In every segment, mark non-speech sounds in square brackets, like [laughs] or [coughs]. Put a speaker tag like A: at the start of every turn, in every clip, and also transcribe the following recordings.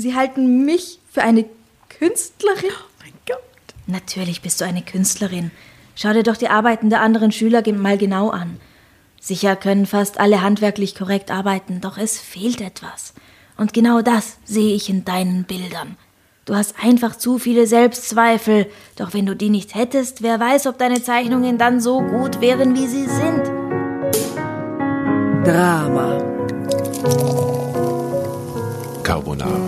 A: Sie halten mich für eine Künstlerin?
B: Oh mein Gott.
A: Natürlich bist du eine Künstlerin. Schau dir doch die Arbeiten der anderen Schüler mal genau an. Sicher können fast alle handwerklich korrekt arbeiten, doch es fehlt etwas. Und genau das sehe ich in deinen Bildern. Du hast einfach zu viele Selbstzweifel, doch wenn du die nicht hättest, wer weiß, ob deine Zeichnungen dann so gut wären, wie sie sind.
B: Drama.
C: Carbonara.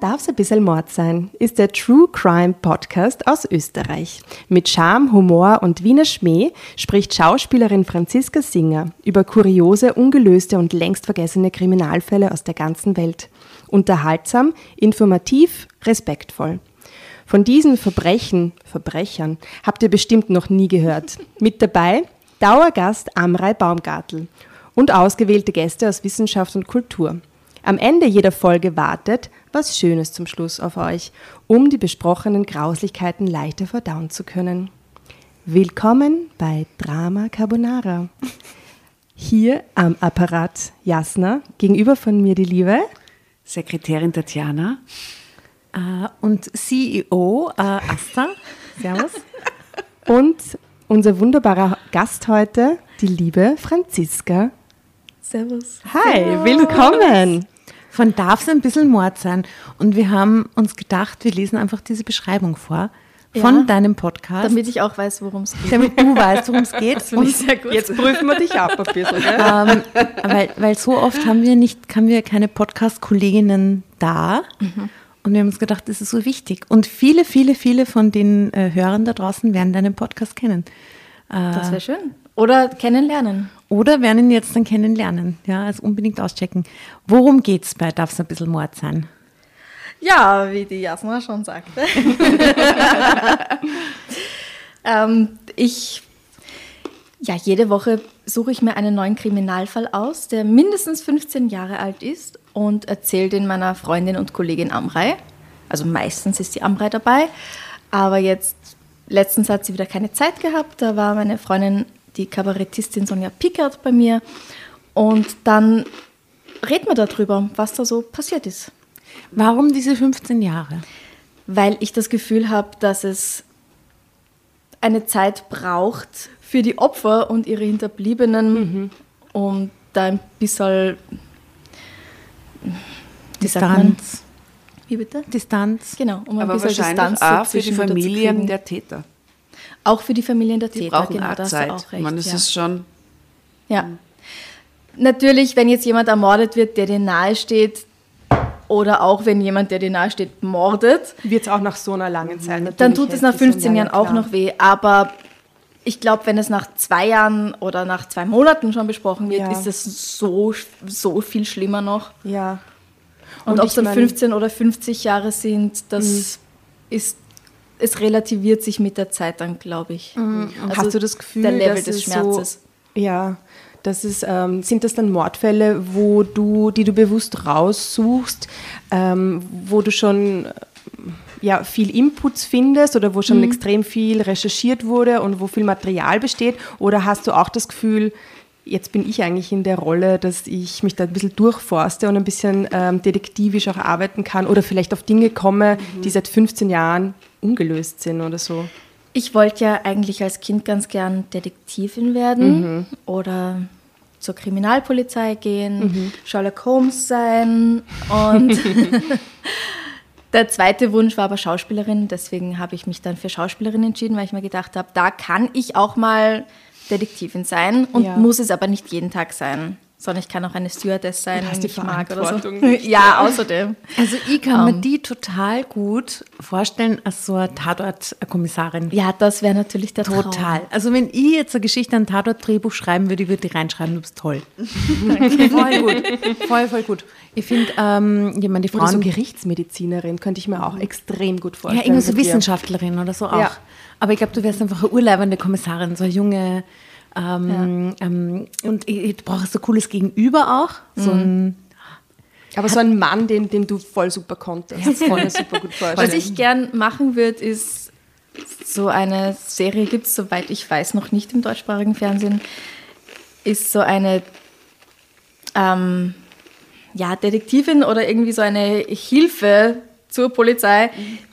B: Darf's ein bisschen Mord sein, ist der True Crime Podcast aus Österreich. Mit Charme, Humor und Wiener Schmäh spricht Schauspielerin Franziska Singer über kuriose, ungelöste und längst vergessene Kriminalfälle aus der ganzen Welt. Unterhaltsam, informativ, respektvoll. Von diesen Verbrechen, Verbrechern, habt ihr bestimmt noch nie gehört. [laughs] Mit dabei Dauergast Amrei Baumgartel und ausgewählte Gäste aus Wissenschaft und Kultur. Am Ende jeder Folge wartet was Schönes zum Schluss auf euch, um die besprochenen Grauslichkeiten leichter verdauen zu können. Willkommen bei Drama Carbonara. Hier am Apparat Jasna, gegenüber von mir die liebe
D: Sekretärin Tatjana
B: äh, und CEO äh, Asta. Servus. [laughs] und unser wunderbarer Gast heute, die liebe Franziska.
A: Servus.
B: Hi,
A: Servus.
B: willkommen.
D: Von darf es ein bisschen Mord sein. Und wir haben uns gedacht, wir lesen einfach diese Beschreibung vor von
A: Ja.
D: deinem Podcast.
A: Damit ich auch weiß, worum es geht.
D: damit du weißt, worum es geht.
A: finde ich sehr gut.
B: Jetzt prüfen wir dich ab ein bisschen. Gell?
D: ähm, weil, weil so oft haben wir nicht, haben wir keine Podcast-Kolleginnen da. Und wir haben uns gedacht, das ist so wichtig. Und viele, viele, viele von den äh, Hörern da draußen werden deinen Podcast kennen.
A: Das wäre schön. Oder kennenlernen.
D: Oder werden ihn jetzt dann kennenlernen. Ja, also unbedingt auschecken. Worum geht's bei Darf es ein bisschen Mord sein?
A: Ja, wie die Jasna schon sagte. [laughs] ähm, ich, ja, jede Woche suche ich mir einen neuen Kriminalfall aus, der mindestens 15 Jahre alt ist und erzähle den meiner Freundin und Kollegin Amrei. Also meistens ist die Amrei dabei, aber jetzt, letztens hat sie wieder keine Zeit gehabt. Da war meine Freundin, die Kabarettistin Sonja Pickert bei mir und dann reden wir darüber, was da so passiert ist
D: Warum diese 15 Jahre?
A: weil ich das Gefühl habe, dass es eine Zeit braucht für die Opfer und ihre Hinterbliebenen, um da ein bisschen?
D: Distanz.
A: Wie bitte?
D: Distanz.
A: Genau, um ein
E: Aber
A: bisschen
E: wahrscheinlich
A: Distanz
E: auch für die Familien der Täter.
A: Auch für die Familien der
E: Die
A: Täter,
E: brauchen
A: genau,
E: auch
A: da hast du
E: Zeit.
A: auch recht.
E: meine, das
A: ja.
E: ist schon
A: Ja. Natürlich, wenn jetzt jemand ermordet wird, der dir nahe steht, oder auch wenn jemand, der dir nahe steht, mordet,
B: Wird es auch nach so einer langen Zeit natürlich
A: dann tut es nach
B: heftig
A: 15
B: sein, ja,
A: Jahren auch
B: klar.
A: noch weh. Aber ich glaube, wenn es nach zwei Jahren oder nach zwei Monaten schon besprochen wird,
B: Ja.
A: ist es so, so viel schlimmer noch.
B: Ja.
A: Und,
B: Und
A: ob es dann
B: mein-
A: 15 oder 50 Jahre sind, das ist, es relativiert sich mit der Zeit dann, glaube ich. Also
B: Hast du das Gefühl,
A: der Level
B: dass
A: des
B: es
A: Schmerzes.
B: So, ja, das ist, ähm, sind das dann Mordfälle, wo du, die du bewusst raussuchst, ähm, wo du schon ja, viel Inputs findest oder wo
A: Mhm.
B: schon extrem viel recherchiert wurde und wo viel Material besteht? Oder hast du auch das Gefühl, jetzt bin ich eigentlich in der Rolle, dass ich mich da ein bisschen durchforste und ein bisschen ähm, detektivisch auch arbeiten kann oder vielleicht auf Dinge komme, mhm. die seit 15 Jahren ungelöst sind oder so.
A: Ich wollte ja eigentlich als Kind ganz gern Detektivin werden mhm. oder zur Kriminalpolizei gehen, mhm. Sherlock Holmes sein und [laughs] der zweite Wunsch war aber Schauspielerin, deswegen habe ich mich dann für Schauspielerin entschieden, weil ich mir gedacht habe, da kann ich auch mal Detektivin sein und ja. muss es aber nicht jeden Tag sein sondern ich kann auch eine Stewardess sein, wenn ich mag oder so. [laughs] Nicht, ja, außerdem.
D: Also ich kann um, mir ähm. die total gut vorstellen als so eine Tatort-Kommissarin.
A: Ja, das wäre natürlich der
D: Traum. Total. Also wenn ich jetzt eine Geschichte, ein Tatort-Drehbuch schreiben würde, ich würde die reinschreiben, du bist toll. [laughs] voll gut. Voll, voll gut. Ich finde, ähm, jemand, die Frauen... Oder
B: so Gerichtsmedizinerin könnte ich mir auch extrem gut vorstellen.
D: Ja, irgendwie so Wissenschaftlerin oder so auch. Ja. Aber ich glaube, du wärst einfach eine urleibende Kommissarin, so eine junge ähm, ja. ähm, und du brauchst so ein cooles Gegenüber auch. So mhm. ein,
B: aber so ein Mann, den, den du voll super konntest. Ja, voll super
A: gut [laughs] vorstellen. Was ich gern machen würde, ist so eine Serie gibt es, soweit ich weiß, noch nicht im deutschsprachigen Fernsehen, ist so eine ähm, ja, Detektivin oder irgendwie so eine Hilfe zur Polizei,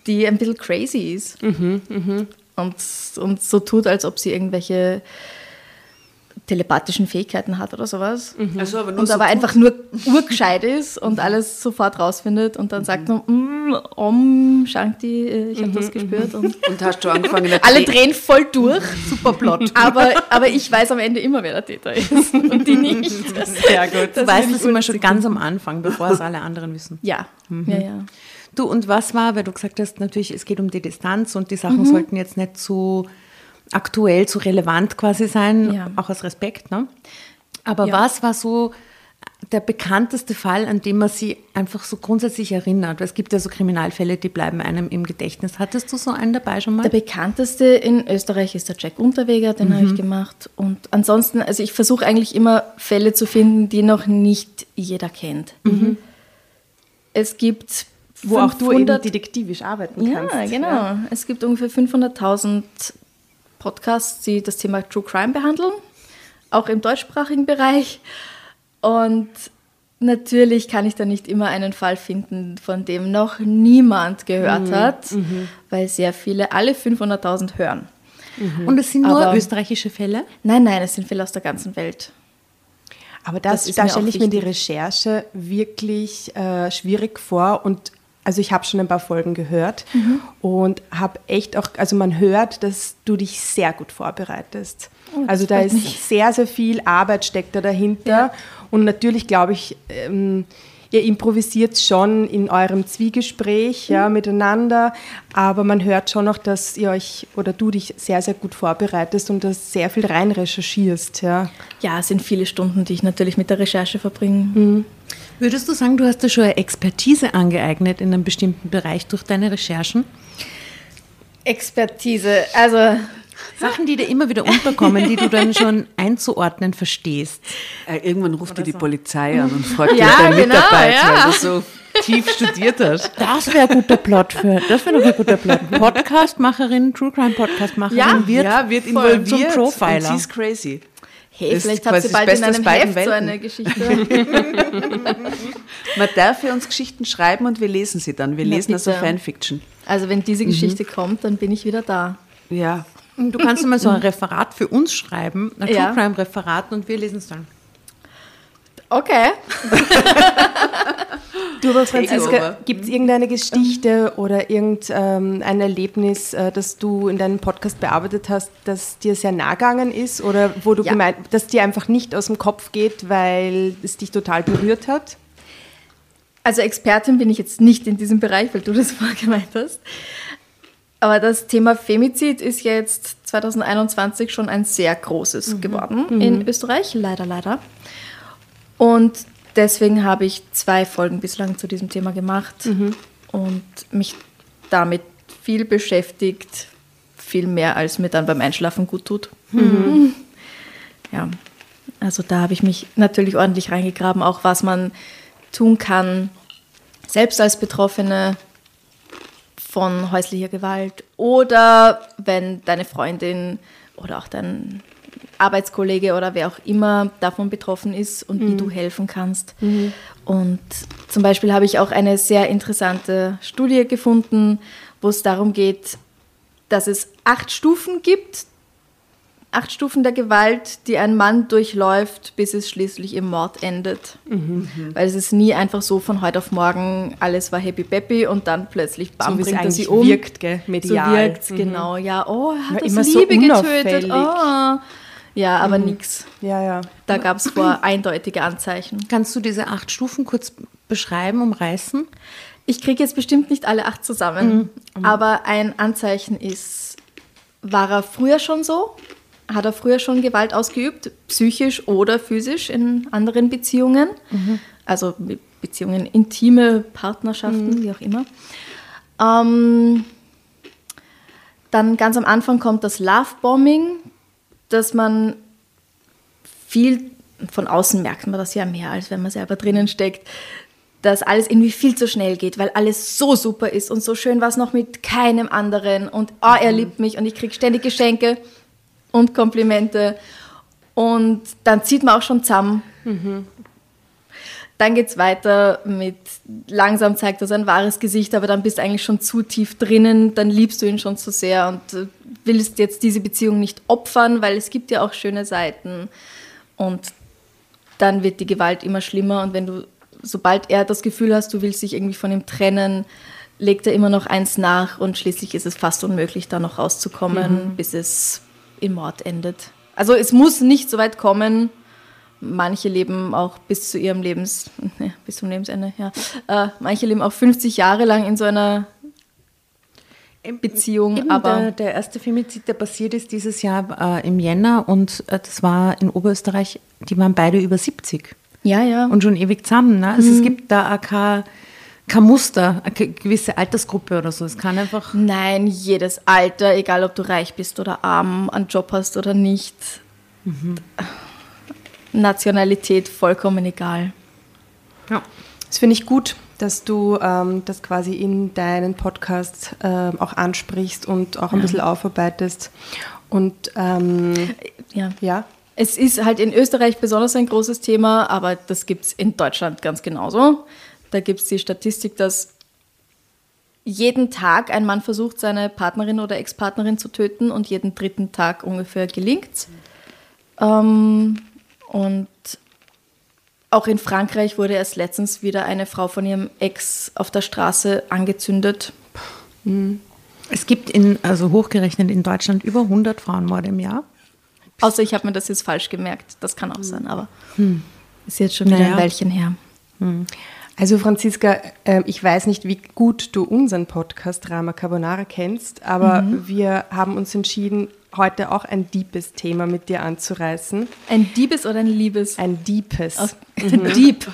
A: die ein bisschen crazy ist. Mhm, mh. und, und so tut, als ob sie irgendwelche telepathischen Fähigkeiten hat oder sowas. Mhm. Also aber und so aber einfach nur urgescheit ist und alles sofort rausfindet und dann mhm. sagt nur, mm, Om Shanti, äh, ich habe mhm. das gespürt. Und, [laughs]
E: und, hast du angefangen? [laughs]
A: Alle drehen voll durch, super Plot. Aber, aber ich weiß am Ende immer, wer der Täter ist [laughs] und die nicht.
D: Sehr gut. Das du weißt es immer schon ganz am Anfang, bevor es alle anderen wissen.
A: Ja, mhm. ja, ja.
D: Du, und was war, weil du gesagt hast, natürlich, es geht um die Distanz und die Sachen mhm. sollten jetzt nicht so aktuell, so relevant quasi sein, ja. auch aus Respekt. Ne? Aber ja. was war so der bekannteste Fall, an dem man sie einfach so grundsätzlich erinnert? Es gibt ja so Kriminalfälle, die bleiben einem im Gedächtnis. Hattest du so einen dabei schon mal?
A: Der bekannteste in Österreich ist der Jack Unterweger, den mhm. habe ich gemacht. Und ansonsten, also ich versuche eigentlich immer Fälle zu finden, die noch nicht jeder kennt. Mhm. Es gibt
B: wo auch du eben detektivisch arbeiten kannst.
A: Ja, genau. Ja. Es gibt ungefähr 500.000 Podcasts, die das Thema True Crime behandeln, auch im deutschsprachigen Bereich. Und natürlich kann ich da nicht immer einen Fall finden, von dem noch niemand gehört mhm. hat, mhm. weil sehr viele, alle 500.000 hören.
D: Mhm. Und es sind nur Aber, österreichische Fälle?
A: Nein, nein, es sind Fälle aus der ganzen Welt.
B: Aber das, das da stelle ich mir die Recherche wirklich äh, schwierig vor und also ich habe schon ein paar Folgen gehört mhm. und habe echt auch, also man hört, dass du dich sehr gut vorbereitest. Oh, also da ist mich. sehr, sehr viel Arbeit steckt da dahinter. Ja. Und natürlich glaube ich, ähm, ihr improvisiert schon in eurem Zwiegespräch mhm. ja, miteinander, aber man hört schon noch, dass ihr euch oder du dich sehr, sehr gut vorbereitest und das sehr viel rein recherchierst. Ja,
A: ja es sind viele Stunden, die ich natürlich mit der Recherche verbringe. Mhm.
D: Würdest du sagen, du hast da schon eine Expertise angeeignet in einem bestimmten Bereich durch deine Recherchen?
A: Expertise, also
D: Sachen, die dir immer wieder unterkommen, die du dann schon einzuordnen verstehst.
E: Äh, irgendwann ruft dir die so. Polizei an und fragt ja, deinen genau, Mitarbeiter, ja. weil du so tief studiert hast.
D: Das wäre ein guter Plot für, das wäre noch ein guter Plot. Podcastmacherin, True Crime Podcastmacherin
E: ja, wird, ja, wird involviert zum Profiler. Und sie ist crazy.
A: Hey, das vielleicht habt ihr bald in einem Heft Welten. so eine Geschichte. [laughs]
E: Man darf für uns Geschichten schreiben und wir lesen sie dann. Wir lesen also Fanfiction.
A: Also wenn diese Geschichte mhm. kommt, dann bin ich wieder da.
D: Ja. Du kannst mal so ein Referat für uns schreiben, ein ja. True Crime Referat und wir lesen es dann.
A: Okay. [laughs]
B: du, aber Franziska, gibt es irgendeine Geschichte oder irgendein ähm, Erlebnis, äh, das du in deinem Podcast bearbeitet hast, das dir sehr nah gegangen ist oder wo du ja. gemeint, dass dir einfach nicht aus dem Kopf geht, weil es dich total berührt hat?
A: Also Expertin bin ich jetzt nicht in diesem Bereich, weil du das vorher gemeint hast. Aber das Thema Femizid ist jetzt 2021 schon ein sehr großes mhm. geworden mhm. in Österreich, leider, leider. Und deswegen habe ich zwei Folgen bislang zu diesem Thema gemacht mhm. und mich damit viel beschäftigt, viel mehr als mir dann beim Einschlafen gut tut. Mhm. Ja, also da habe ich mich natürlich ordentlich reingegraben, auch was man tun kann, selbst als Betroffene von häuslicher Gewalt oder wenn deine Freundin oder auch dein Arbeitskollege oder wer auch immer davon betroffen ist und wie du helfen kannst. Und zum Beispiel habe ich auch eine sehr interessante Studie gefunden, wo es darum geht, dass es acht Stufen gibt, acht Stufen der Gewalt, die ein Mann durchläuft, bis es schließlich im Mord endet. Weil es ist nie einfach so von heute auf morgen, alles war happy peppy und dann plötzlich bam,
B: So
A: bringt er sie um.
B: wirkt, gell, medial.
A: So wirkt
B: Mhm.
A: genau. Ja, oh, er hat
B: immer so
A: Liebe getötet.
B: unauffällig.
A: Oh. Ja, aber nix.
B: Ja, ja.
A: Da gab es vor [clears throat] eindeutige Anzeichen.
D: Kannst du diese acht Stufen kurz beschreiben, umreißen?
A: Ich kriege jetzt bestimmt nicht alle acht zusammen, aber ein Anzeichen ist, war er früher schon so? Hat er früher schon Gewalt ausgeübt, psychisch oder physisch in anderen Beziehungen? Also Be- Beziehungen, intime Partnerschaften, wie auch immer. Ähm, dann ganz am Anfang kommt das Lovebombing, dass man viel, von außen merkt man das ja mehr, als wenn man selber drinnen steckt, dass alles irgendwie viel zu schnell geht, weil alles so super ist und so schön war es noch mit keinem anderen und oh, er liebt mich und ich kriege ständig Geschenke und Komplimente und dann zieht man auch schon zusammen. Dann geht es weiter mit, langsam zeigt er sein wahres Gesicht, aber dann bist du eigentlich schon zu tief drinnen, dann liebst du ihn schon zu sehr und äh, willst jetzt diese Beziehung nicht opfern, weil es gibt ja auch schöne Seiten. Und dann wird die Gewalt immer schlimmer und wenn du, sobald er das Gefühl hast, du willst dich irgendwie von ihm trennen, legt er immer noch eins nach und schließlich ist es fast unmöglich, da noch rauszukommen, bis es im Mord endet. Also es muss nicht so weit kommen. Manche leben auch bis zu ihrem Lebens, ne, bis zum Lebensende, ja. Äh, manche leben auch 50 Jahre lang in so einer Beziehung,
D: Eben
A: aber
D: der, der erste Femizid, der passiert ist dieses Jahr äh, im Jänner und äh, das war in Oberösterreich, die waren beide über 70
A: ja, ja.
D: und schon ewig zusammen. Ne? Also es gibt da auch kein, kein Muster, eine ge- gewisse Altersgruppe oder so. Es kann einfach.
A: Nein, jedes Alter, egal ob du reich bist oder arm, einen Job hast oder nicht. Nationalität vollkommen egal.
D: Ja.
B: Das finde ich gut, dass du ähm, das quasi in deinen Podcast ähm, auch ansprichst und auch ein bisschen aufarbeitest. Und ähm,
A: Ja.
B: ja,
A: Es ist halt in Österreich besonders ein großes Thema, aber das gibt es in Deutschland ganz genauso. Da gibt es die Statistik, dass jeden Tag ein Mann versucht, seine Partnerin oder Ex-Partnerin zu töten und jeden dritten Tag ungefähr gelingt. Ähm, und auch in Frankreich wurde erst letztens wieder eine Frau von ihrem Ex auf der Straße angezündet.
D: Es gibt in, also hochgerechnet in Deutschland über 100 Frauenmorde im Jahr.
A: Außer ich habe mir das jetzt falsch gemerkt. Das kann auch sein, aber ist jetzt schon wieder
D: Naja.
A: ein Weilchen her.
B: Also Franziska, ähm, ich weiß nicht, wie gut du unseren Podcast Rama Carbonara kennst, aber wir haben uns entschieden, heute auch ein deepes Thema mit dir anzureißen.
A: Ein Diebes oder ein Liebes?
B: Ein deepes.
A: Dieb.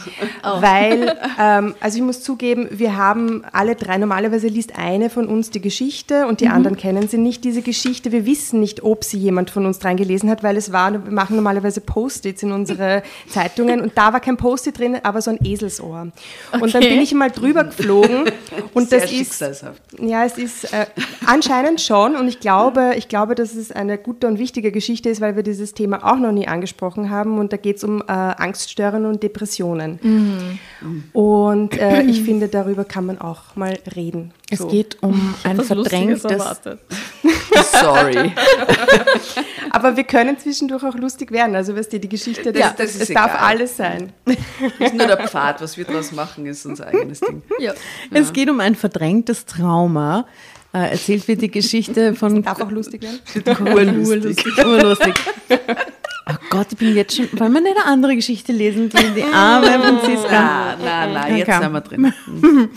A: Oh.
B: Weil, ähm, also ich muss zugeben, wir haben alle drei, normalerweise liest eine von uns die Geschichte und die
A: Mhm.
B: anderen kennen sie nicht, diese Geschichte. Wir wissen nicht, ob sie jemand von uns dran gelesen hat, weil es war, wir machen normalerweise Post-its in unsere [laughs] Zeitungen und da war kein Post-it drin, aber so ein Eselsohr. Und dann
A: Okay.
B: bin ich mal drüber geflogen und
F: Sehr
B: das ist, ja, es ist äh, anscheinend schon und ich glaube, ich glaube, dass es eine gute und wichtige Geschichte ist, weil wir dieses Thema auch noch nie angesprochen haben und da geht es um äh, Angststörungen und Depressionen. Und äh, ich finde, darüber kann man auch mal reden.
D: Es
B: So.
D: geht um ein verdrängtes.
F: Sorry. [laughs]
B: Aber wir können zwischendurch auch lustig werden. Also, weißt du, die Geschichte, das,
F: Ja, das ist
B: es darf
F: egal.
B: alles sein.
F: Das ist nur der Pfad. Was wir daraus machen, ist unser eigenes Ding.
A: Ja.
D: Es geht um ein verdrängtes Trauma. Äh, erzählt wird die Geschichte von.
B: Darf auch lustig werden. [laughs]
F: Urlustig.
D: Urlustig. Oh Gott, ich bin jetzt schon. Wollen wir nicht eine andere Geschichte lesen? Die, die arme Franziska.
F: Na, na, na, jetzt
D: Okay.
F: sind wir drin. [laughs]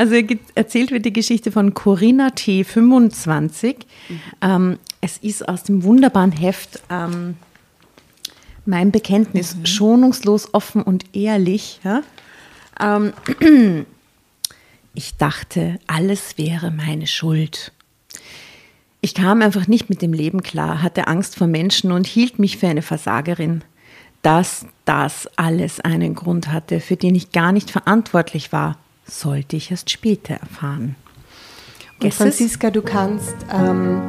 D: Also hier gibt- erzählt wird die Geschichte von Corinna T. 25. Ähm, es ist aus dem wunderbaren Heft ähm, Mein Bekenntnis, schonungslos, offen und ehrlich. Ja? Ähm, [clears throat] ich dachte, alles wäre meine Schuld. Ich kam einfach nicht mit dem Leben klar, hatte Angst vor Menschen und hielt mich für eine Versagerin. Dass das alles einen Grund hatte, für den ich gar nicht verantwortlich war, sollte ich erst später erfahren.
B: Und? Franziska, du kannst ähm,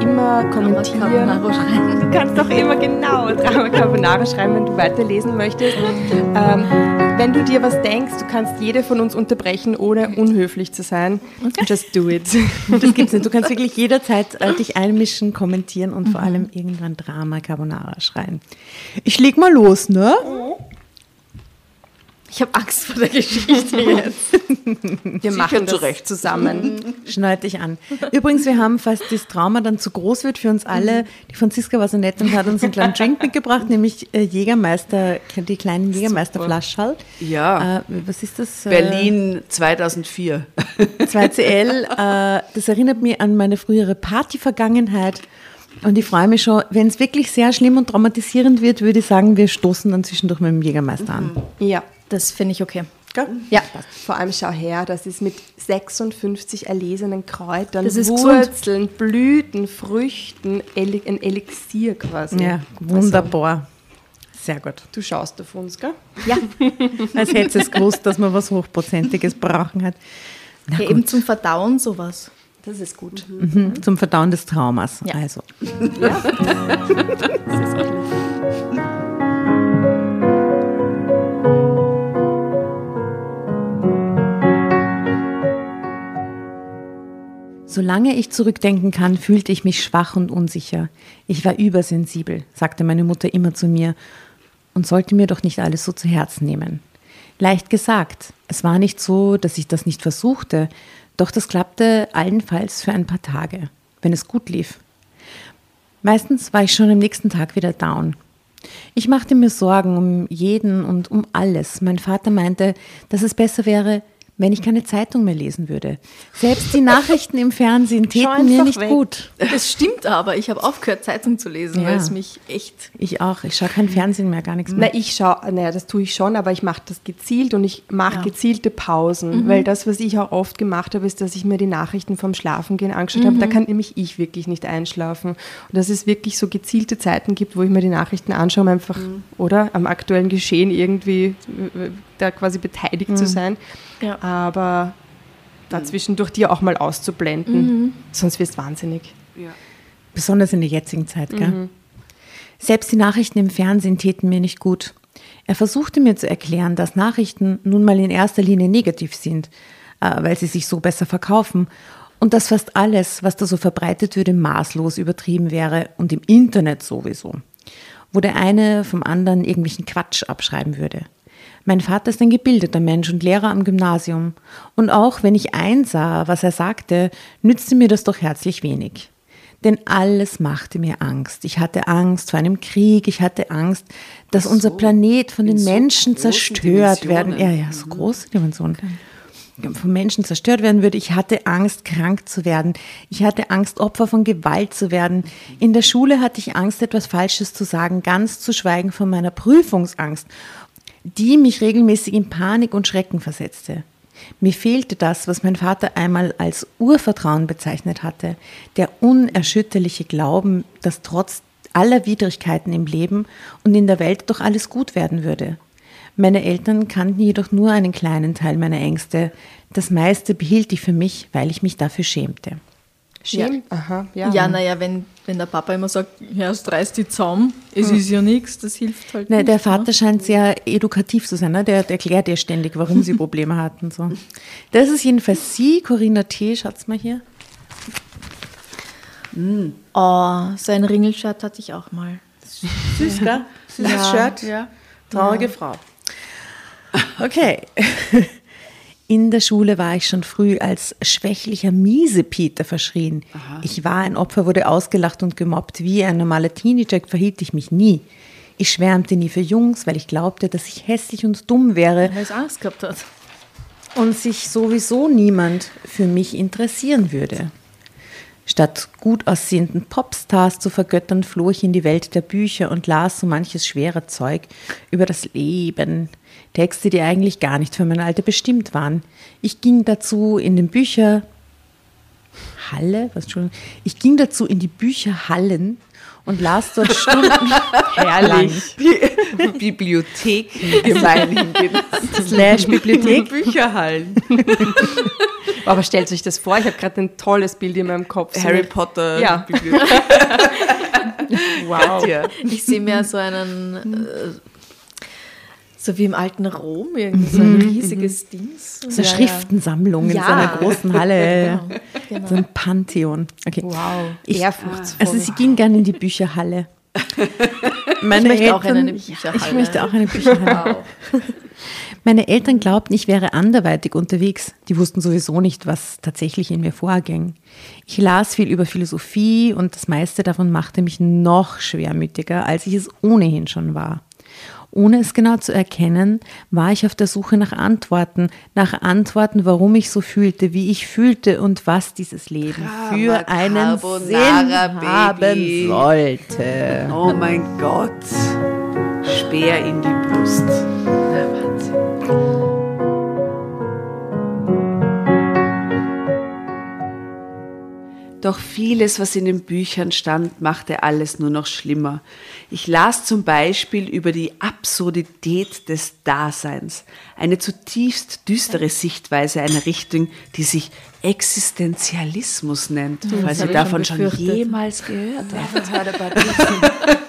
B: immer kommentieren. Du kannst doch immer genau Drama Carbonara schreiben, wenn du weiterlesen möchtest. Ähm, wenn du dir was denkst, du kannst jede von uns unterbrechen, ohne unhöflich zu sein. Just do it. [laughs]
D: Das gibt's nicht. Du kannst wirklich jederzeit äh, dich einmischen, kommentieren und vor allem irgendwann Drama Carbonara schreien. Ich leg mal los, ne?
A: Ich habe Angst vor der Geschichte [laughs] jetzt.
B: Wir machen das
F: zurecht.
B: zusammen. [laughs]
D: Schneid dich an. Übrigens, wir haben, falls das Trauma dann zu groß wird für uns alle, die Franziska war so nett und hat uns einen kleinen Drink [laughs] mitgebracht, nämlich äh, Jägermeister, die kleinen Jägermeister-Flaschall.
F: Ja.
D: Äh, was ist das? Äh,
F: Berlin 2004.
D: 2CL. Äh, das erinnert mich an meine frühere Party-Vergangenheit. Und ich freue mich schon, wenn es wirklich sehr schlimm und traumatisierend wird, würde ich sagen, wir stoßen dann zwischendurch mit dem Jägermeister an.
B: Ja.
A: Das finde ich okay.
B: Ja. Vor allem schau her, das ist mit 56 erlesenen Kräutern,
A: Das ist
B: Wurzeln, Blüten, Früchten, ein Elixier quasi.
D: Ja, wunderbar. Sehr gut.
B: Du schaust auf uns, gell?
A: Ja, [laughs]
D: Als hätte es gewusst, dass man was Hochprozentiges brauchen hat. Na
A: ja eben zum Verdauen sowas.
B: Das ist gut.
D: Mhm. Zum Verdauen des Traumas.
A: Ja.
D: Also. [laughs] Solange ich zurückdenken kann, fühlte ich mich schwach und unsicher. Ich war übersensibel, sagte meine Mutter immer zu mir und sollte mir doch nicht alles so zu Herzen nehmen. Leicht gesagt, es war nicht so, dass ich das nicht versuchte, doch das klappte allenfalls für ein paar Tage, wenn es gut lief. Meistens war ich schon am nächsten Tag wieder down. Ich machte mir Sorgen um jeden und um alles. Mein Vater meinte, dass es besser wäre, wenn ich keine Zeitung mehr lesen würde. Selbst die Nachrichten im Fernsehen täten mir nicht
B: weg.
D: gut.
A: Das stimmt aber. Ich habe aufgehört, Zeitung zu lesen,
D: Ja.
A: weil es mich echt.
D: Ich auch. Ich schaue kein Fernsehen mehr, gar nichts mehr.
B: Na, ich schaue, naja, das tue ich schon, aber ich mache das gezielt und ich mache
A: Ja.
B: gezielte Pausen, weil das, was ich auch oft gemacht habe, ist, dass ich mir die Nachrichten vom Schlafengehen angeschaut habe. Da kann nämlich ich wirklich nicht einschlafen. Und dass es wirklich so gezielte Zeiten gibt, wo ich mir die Nachrichten anschaue, um einfach, oder, am aktuellen Geschehen irgendwie da quasi beteiligt zu sein.
A: Ja.
B: Aber dazwischendurch dir auch mal auszublenden, sonst wirst du wahnsinnig.
F: Ja.
D: Besonders in der jetzigen Zeit, gell? Selbst die Nachrichten im Fernsehen täten mir nicht gut. Er versuchte mir zu erklären, dass Nachrichten nun mal in erster Linie negativ sind, äh, weil sie sich so besser verkaufen und dass fast alles, was da so verbreitet würde, maßlos übertrieben wäre und im Internet sowieso, wo der eine vom anderen irgendwelchen Quatsch abschreiben würde. Mein Vater ist ein gebildeter Mensch und Lehrer am Gymnasium. Und auch wenn ich einsah, was er sagte, nützte mir das doch herzlich wenig. Denn alles machte mir Angst. Ich hatte Angst vor einem Krieg, ich hatte Angst, dass unser Planet von den
F: so
D: Menschen zerstört werden. Ja,
F: Dimensionen.
D: ja, so große Dimensionen. Von Menschen zerstört werden würde. Ich hatte Angst, krank zu werden. Ich hatte Angst, Opfer von Gewalt zu werden. In der Schule hatte ich Angst, etwas Falsches zu sagen, ganz zu schweigen von meiner Prüfungsangst, die mich regelmäßig in Panik und Schrecken versetzte. Mir fehlte das, was mein Vater einmal als Urvertrauen bezeichnet hatte, der unerschütterliche Glauben, dass trotz aller Widrigkeiten im Leben und in der Welt doch alles gut werden würde. Meine Eltern kannten jedoch nur einen kleinen Teil meiner Ängste. Das meiste behielt ich für mich, weil ich mich dafür schämte.
B: Schäm? Aha, ja.
A: Ja, naja, wenn, wenn der Papa immer sagt, ja, es reißt die Zaum, es ist ja nichts, das hilft halt
D: Ne,
A: nicht.
D: der Vater scheint sehr edukativ zu sein. Ne? Der, der erklärt ihr ständig, warum sie Probleme hat und so. Das ist jedenfalls sie, Corinna T. Schaut's mal hier.
A: Oh, so ein Ringelshirt hatte ich auch mal.
D: Süß, gell? Süßes
A: Ja,
D: Shirt.
A: ja.
D: Traurige Frau. [laughs] Okay. In der Schule war ich schon früh als schwächlicher Miesepeter verschrien. Ich war ein Opfer, wurde ausgelacht und gemobbt. Wie ein normaler Teenager verhielt ich mich nie. Ich schwärmte nie für Jungs, weil ich glaubte, dass ich hässlich und dumm wäre
A: Weil es Angst gehabt hat.
D: und sich sowieso niemand für mich interessieren würde. Statt gut aussehenden Popstars zu vergöttern, floh ich in die Welt der Bücher und las so manches schwere Zeug über das Leben. Texte, die eigentlich gar nicht für mein Alter bestimmt waren. Ich ging dazu in den Bücher Halle, was schon? Ich ging dazu in die Bücherhallen und las dort [laughs] Stunden herrlich
F: Bibliotheken gemeinhin
D: slash Bibliothek
F: Bücherhallen. [laughs]
B: Aber stellt euch das vor, ich habe gerade ein tolles Bild in meinem Kopf. So
F: Harry Potter.
B: Ja.
F: Bibliothek. [laughs]
B: Wow.
A: Ich sehe mir so einen, äh, so wie im alten Rom, irgendwie so ein riesiges Ding.
D: So eine Schriftensammlung in
A: Ja.
D: so einer großen Halle. [laughs]
A: Genau, genau.
D: So ein Pantheon. Okay.
B: Wow.
D: Ich-
B: Ehrfurchtsvoll.
D: Also sie ging gerne in die Bücherhalle. [laughs] Meine
A: Ich möchte auch in
D: Eltern-
A: eine Bücherhalle.
D: Ich möchte auch eine Bücherhalle. [laughs] Meine Eltern glaubten, ich wäre anderweitig unterwegs. Die wussten sowieso nicht, was tatsächlich in mir vorging. Ich las viel über Philosophie und das meiste davon machte mich noch schwermütiger, als ich es ohnehin schon war. Ohne es genau zu erkennen, war ich auf der Suche nach Antworten, nach Antworten, warum ich so fühlte, wie ich fühlte und was dieses Leben für
F: Drama
D: einen
F: Carbonara,
D: Sinn haben sollte.
F: Oh mein Gott. Speer in die Brust. Doch vieles, was in den Büchern stand, machte alles nur noch schlimmer. Ich las zum Beispiel über die Absurdität des Daseins, eine zutiefst düstere Sichtweise einer Richtung, die sich Existenzialismus nennt, falls
A: hab
F: ihr
A: ich
F: davon
A: schon
F: schon jemals gehört habt. [laughs]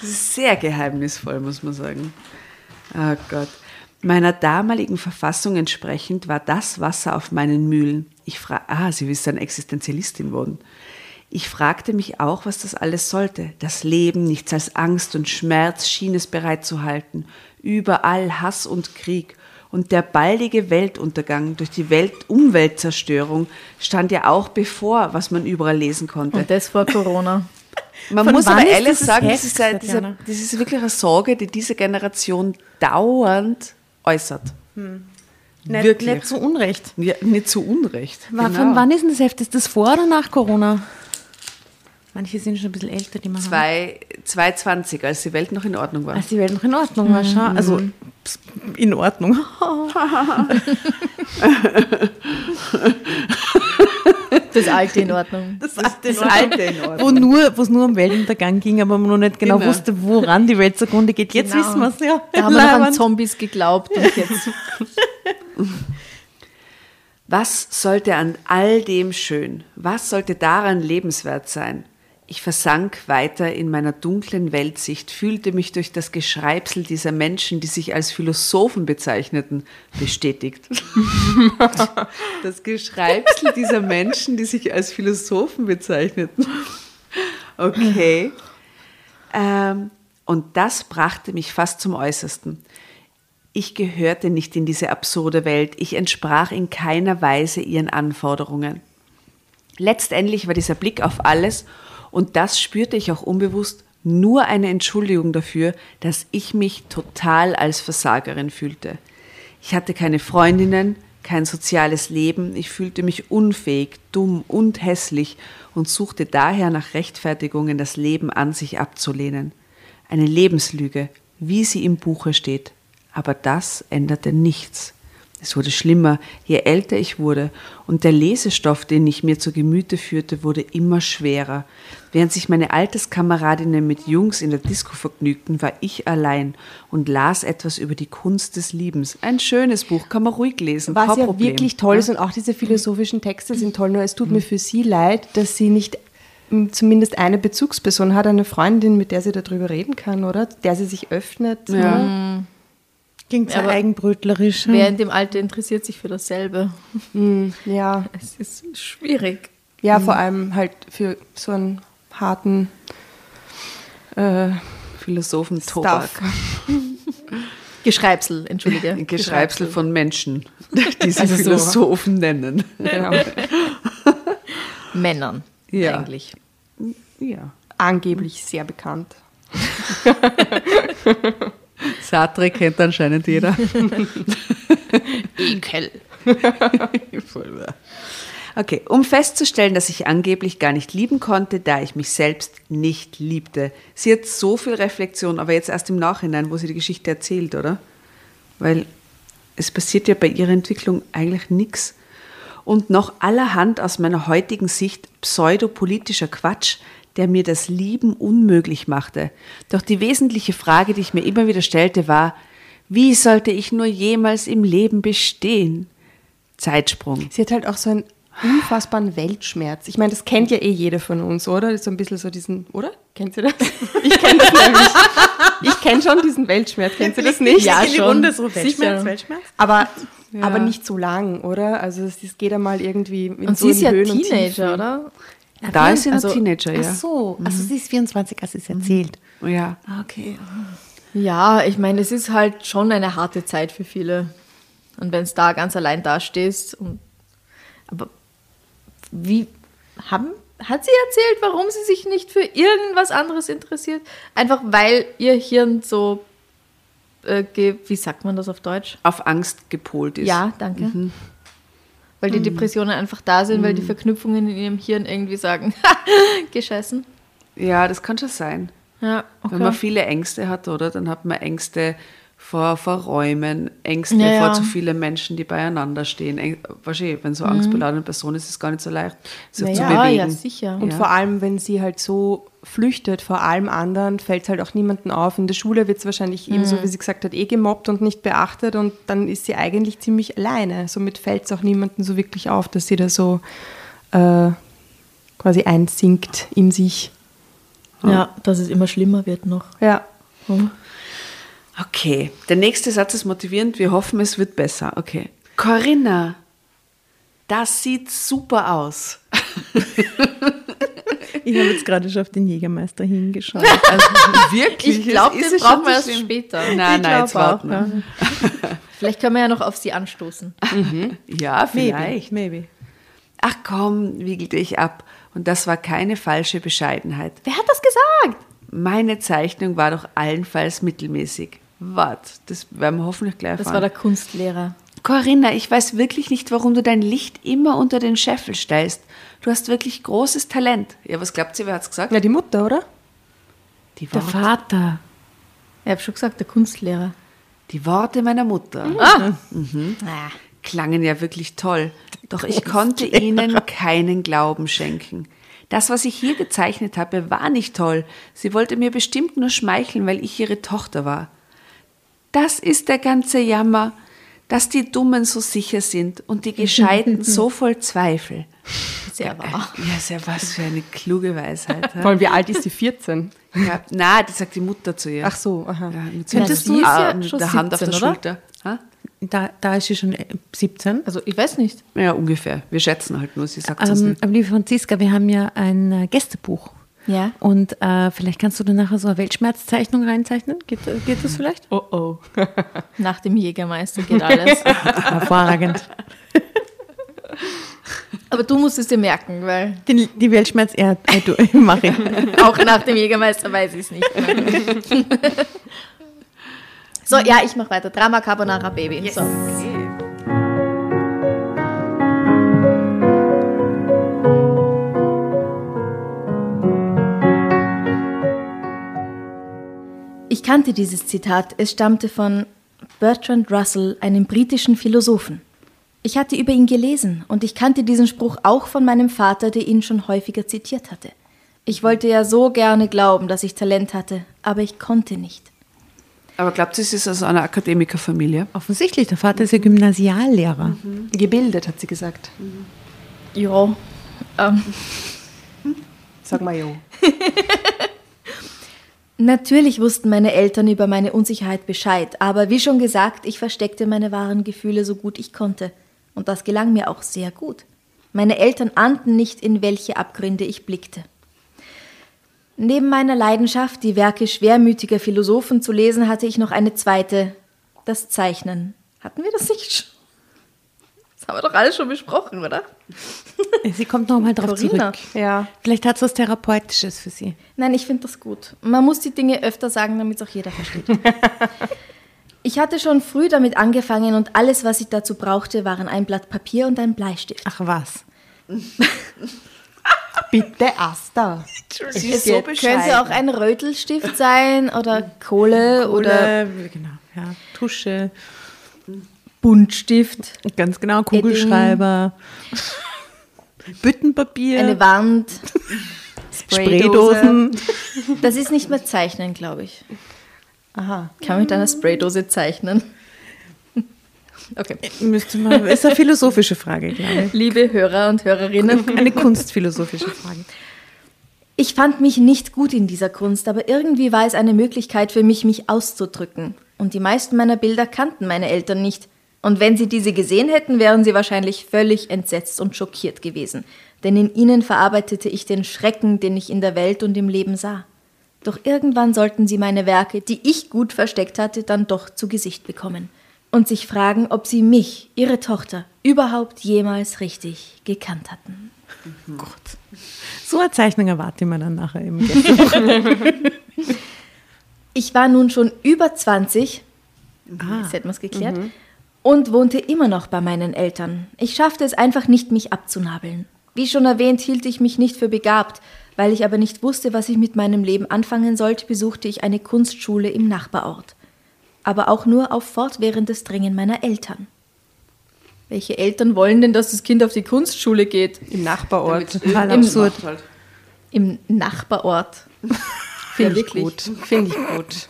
F: Das ist sehr geheimnisvoll, muss man sagen. Oh Gott. Meiner damaligen Verfassung entsprechend war das Wasser auf meinen Mühlen. Ich fra ah, sie ist dann Existenzialistin worden. Ich fragte mich auch, was das alles sollte. Das Leben, nichts als Angst und Schmerz schien es bereitzuhalten. Überall Hass und Krieg. Und der baldige Weltuntergang durch die Welt Umweltzerstörung stand ja auch bevor, was man überall lesen konnte.
A: Und das vor Corona. [laughs]
F: Man
D: Von
F: muss aber ehrlich sagen, das ist, ein, dieser, das ist wirklich eine Sorge, die diese Generation dauernd äußert.
D: Nicht,
F: Wirklich.
D: nicht zu Unrecht.
F: Ja, nicht zu Unrecht.
D: War,
F: Genau.
D: Von wann ist denn das Heft? Ist das vor oder nach Corona? Manche sind schon ein bisschen älter, die machen.
F: Zwei, 220, als die Welt noch in Ordnung war.
D: Als die Welt noch in Ordnung war, schau. Also pss, in Ordnung. [laughs]
A: Das Alte in Ordnung.
D: Das, das alte in Ordnung. Wo nur, wo es nur um Weltuntergang ging, aber man noch nicht genau,
F: Genau.
D: wusste, woran die Welt zugrunde geht. Jetzt
A: Genau.
D: wissen wir es, ja.
A: Da haben wir noch an. Zombies geglaubt und jetzt.
F: Was sollte an all dem schön? Was sollte daran lebenswert sein? Ich versank weiter in meiner dunklen Weltsicht, fühlte mich durch das Geschreibsel dieser Menschen, die sich als Philosophen bezeichneten, bestätigt. [laughs] das Geschreibsel dieser Menschen, die sich als Philosophen bezeichneten. Okay. Ähm, und das brachte mich fast zum Äußersten. Ich gehörte nicht in diese absurde Welt, ich entsprach in keiner Weise ihren Anforderungen. Letztendlich war dieser Blick auf alles, und das spürte ich auch unbewusst, nur eine Entschuldigung dafür, dass ich mich total als Versagerin fühlte. Ich hatte keine Freundinnen, kein soziales Leben, ich fühlte mich unfähig, dumm und hässlich und suchte daher nach Rechtfertigungen, das Leben an sich abzulehnen. Eine Lebenslüge, wie sie im Buche steht. Aber das änderte nichts. Es wurde schlimmer, je älter ich wurde, und der Lesestoff, den ich mir zu Gemüte führte, wurde immer schwerer. Während sich meine Alterskameradinnen mit Jungs in der Disco vergnügten, war ich allein und las etwas über die Kunst des Liebens. Ein schönes Buch, kann man ruhig lesen.
B: Was ja
F: Problem.
B: wirklich toll ist und auch diese philosophischen Texte sind toll, nur es tut mir für sie leid, dass sie nicht m, zumindest eine Bezugsperson hat, eine Freundin, mit der sie darüber reden kann, oder? Der sie sich öffnet.
F: Ja.
B: Oder?
D: Klingt so
A: Aber
D: eigenbrötlerisch.
A: Wer in dem Alter interessiert sich für dasselbe?
B: Ja. [laughs]
A: Es ist schwierig.
B: ja, vor allem halt für so einen harten äh,
F: Philosophen Tobak.
B: Stuff. [laughs]
A: Geschreibsel, entschuldige.
F: Ein Geschreibsel von Menschen, [laughs] die sie
B: Also so.
F: Philosophen nennen.
B: Genau.
A: Männern
F: Ja.
A: eigentlich.
F: Ja.
B: Angeblich sehr bekannt.
F: Sartre kennt anscheinend jeder. [laughs]
A: Ekel. [laughs]
F: Okay, um festzustellen, dass ich angeblich gar nicht lieben konnte, da ich mich selbst nicht liebte. Sie hat so viel Reflexion, aber jetzt erst im Nachhinein, wo sie die Geschichte erzählt, oder? Weil es passiert ja bei ihrer Entwicklung eigentlich nichts. Und noch allerhand aus meiner heutigen Sicht pseudopolitischer Quatsch, der mir das Lieben unmöglich machte. Doch die wesentliche Frage, die ich mir immer wieder stellte, war, wie sollte ich nur jemals im Leben bestehen? Zeitsprung.
B: Sie hat halt auch so einen unfassbaren Weltschmerz. Ich meine, das kennt ja eh jeder von uns, oder? So ein bisschen so diesen, oder? Kennt ihr das? [laughs] Ich kenne das nämlich. Ich kenne schon diesen Weltschmerz. Kennt ihr das nicht?
A: Ja,
D: in die
A: schon.
D: Runde so. Weltschmerz, Weltschmerz.
B: Aber, aber nicht so lang, oder? Also es, es geht einmal irgendwie in
A: Und
B: so
A: sie ist ja
B: Höhen und
A: Teenager,
B: Tiefen.
A: Oder?
F: Da ist sie
A: also-
F: ein Teenager,
D: Ach
F: ja.
D: so, also sie ist 24, als sie es erzählt.
F: ja.
D: Okay.
A: Ja, ich meine, es ist halt schon eine harte Zeit für viele. Und wenn es da ganz allein dastehst und aber wie haben hat sie erzählt, warum sie sich nicht für irgendwas anderes interessiert? Einfach weil ihr Hirn so äh, ge, wie sagt man das auf Deutsch?
F: Auf Angst gepolt ist.
A: Ja, danke. Weil die Depressionen einfach da sind, weil die Verknüpfungen in ihrem Hirn irgendwie sagen, [laughs] gescheißen.
F: Ja, das kann schon sein.
A: Ja, okay.
F: Wenn man viele Ängste hat, oder? Dann hat man Ängste vor, vor Räumen, Ängste
A: Ja,
F: vor
A: ja.
F: zu vielen Menschen, die beieinander stehen. Äng- Wahrscheinlich, wenn so angstbeladene Person ist, ist es gar nicht so leicht, sich zu
A: ja,
F: bewegen.
A: ja, sicher.
B: Und
F: Ja.
B: vor allem, wenn sie halt so flüchtet vor allem anderen, fällt es halt auch niemandem auf. In der Schule wird es wahrscheinlich ebenso, wie sie gesagt hat, eh gemobbt und nicht beachtet und dann ist sie eigentlich ziemlich alleine. Somit fällt es auch niemandem so wirklich auf, dass sie da so äh, quasi einsinkt in sich.
A: ja, dass es immer schlimmer wird noch.
B: Ja.
F: Okay, der nächste Satz ist motivierend. Wir hoffen, es wird besser. Okay. Corinna, das sieht super aus. [laughs]
D: Ich habe jetzt gerade schon auf den Jägermeister hingeschaut. [laughs]
F: Also, wirklich?
A: Ich glaube,
F: Ist
A: den brauchen wir erst später.
F: Nein,
A: Ich
F: nein, jetzt warten wir. [laughs]
A: Vielleicht können wir ja noch auf sie anstoßen.
F: Ja, vielleicht.
D: maybe.
F: Ach komm, wiegelte ich ab. Und das war keine falsche Bescheidenheit.
A: Wer hat das gesagt?
F: Meine Zeichnung war doch allenfalls mittelmäßig. Wart, das werden wir hoffentlich gleich
A: Das
F: erfahren.
A: war der Kunstlehrer.
F: Corinna, ich weiß wirklich nicht, warum du dein Licht immer unter den Scheffel stellst. Du hast wirklich großes Talent. Ja, was glaubt ihr, wer hat's gesagt?
B: Ja, die Mutter, oder?
F: Die,
D: Der
F: Worte,
D: Vater.
A: Ich habe schon gesagt, der Kunstlehrer.
F: die Worte meiner Mutter
A: Ah.
F: klangen ja wirklich toll. Doch ich konnte ihnen keinen Glauben schenken. Das, was ich hier gezeichnet habe, war nicht toll. Sie wollte mir bestimmt nur schmeicheln, weil ich ihre Tochter war. Das ist der ganze Jammer, dass die Dummen so sicher sind und die Gescheiten [laughs] so voll Zweifel.
A: Sehr wahr.
F: Ja, ist ja was für eine kluge Weisheit. [laughs]
B: Vor allem, wie alt ist sie? 14?
F: Ja, na, das sagt die Mutter zu ihr.
B: Ach so, aha.
F: ja, mit
A: Könntest du- ja
F: mit der Hand auf
A: 17,
F: der
A: oder?
F: Schulter. Ha?
D: Da, da ist sie schon äh, 17.
A: Also ich weiß nicht.
F: Ja, ungefähr. Wir schätzen halt nur, sie sagt es
D: Ähm,
F: nicht.
D: aber liebe Franziska, wir haben ja ein äh, Gästebuch.
A: Ja.
D: Und äh, vielleicht kannst du da nachher so eine Weltschmerzzeichnung reinzeichnen. Geht, geht das vielleicht?
B: Oh oh. [laughs]
A: Nach dem Jägermeister geht alles. [laughs]
D: Hervorragend.
A: Aber du musst es dir merken, weil
D: Die, die Weltschmerz, ja, äh, du, [laughs] mach ich.
A: auch nach dem Jägermeister weiß ich es nicht so, ja, ich mache weiter. Drama Carbonara Baby. So. Ich kannte dieses Zitat. Es stammte von Bertrand Russell, einem britischen Philosophen. Ich hatte über ihn gelesen und ich kannte diesen Spruch auch von meinem Vater, der ihn schon häufiger zitiert hatte. Ich wollte ja so gerne glauben, dass ich Talent hatte, aber ich konnte nicht.
F: Aber glaubt ihr, sie ist aus einer Akademikerfamilie?
D: Offensichtlich, der Vater ist ja Gymnasiallehrer.
B: Gebildet, hat sie gesagt.
A: Ja, ähm,
B: Sag mal jo. [laughs]
A: Natürlich wussten meine Eltern über meine Unsicherheit Bescheid, aber wie schon gesagt, ich versteckte meine wahren Gefühle so gut ich konnte. Und das gelang mir auch sehr gut. Meine Eltern ahnten nicht, in welche Abgründe ich blickte. Neben meiner Leidenschaft, die Werke schwermütiger Philosophen zu lesen, hatte ich noch eine zweite, das Zeichnen. Hatten wir das nicht schon? Haben wir doch alles schon besprochen, oder? [laughs]
D: Sie kommt noch mal drauf
A: Corinna.
D: zurück.
B: Ja.
D: Vielleicht hat es was Therapeutisches für sie.
A: Nein, ich finde das gut. Man muss die Dinge öfter sagen, damit es auch jeder versteht. [laughs] Ich hatte schon früh damit angefangen und alles, was ich dazu brauchte, waren ein Blatt Papier und ein Bleistift.
D: Ach was. [laughs]
B: Bitte, Asta.
F: Sie
A: Es könnte auch ein Rötelstift sein oder Kohle, oder
D: Oder, genau, ja, Tusche.
A: Buntstift,
D: Ganz genau, Kugelschreiber. Büttenpapier.
A: eine Wand.
D: Spraydosen.
A: Das ist nicht mehr Zeichnen, glaube ich.
B: Aha.
A: Ich kann mit einer Spraydose zeichnen. Okay.
D: Müsste man, ist eine philosophische Frage, glaube ich.
A: Liebe Hörer und Hörerinnen,
D: Eine kunstphilosophische Frage.
A: ich fand mich nicht gut in dieser Kunst, aber irgendwie war es eine Möglichkeit für mich, mich auszudrücken. Und die meisten meiner Bilder kannten meine Eltern nicht. Und wenn sie diese gesehen hätten, wären sie wahrscheinlich völlig entsetzt und schockiert gewesen. Denn in ihnen verarbeitete ich den Schrecken, den ich in der Welt und im Leben sah. Doch irgendwann sollten sie meine Werke, die ich gut versteckt hatte, dann doch zu Gesicht bekommen. Und sich fragen, ob sie mich, ihre Tochter, überhaupt jemals richtig gekannt hatten.
D: So eine Zeichnung erwarte ich mir dann nachher im. [laughs]
A: Ich war nun schon über 20, jetzt hätten wir es geklärt, und wohnte immer noch bei meinen Eltern. Ich schaffte es einfach nicht, mich abzunabeln. Wie schon erwähnt, hielt ich mich nicht für begabt. Weil ich aber nicht wusste, was ich mit meinem Leben anfangen sollte, besuchte ich eine Kunstschule im Nachbarort. Aber auch nur auf fortwährendes Drängen meiner Eltern. Welche Eltern wollen denn, dass das Kind auf die Kunstschule geht?
B: Im Nachbarort.
D: Total
A: Im-
D: absurd.
F: Halt.
A: Im Nachbarort. [laughs]
B: Finde
A: Ja,
B: ich gut. Finde ich gut.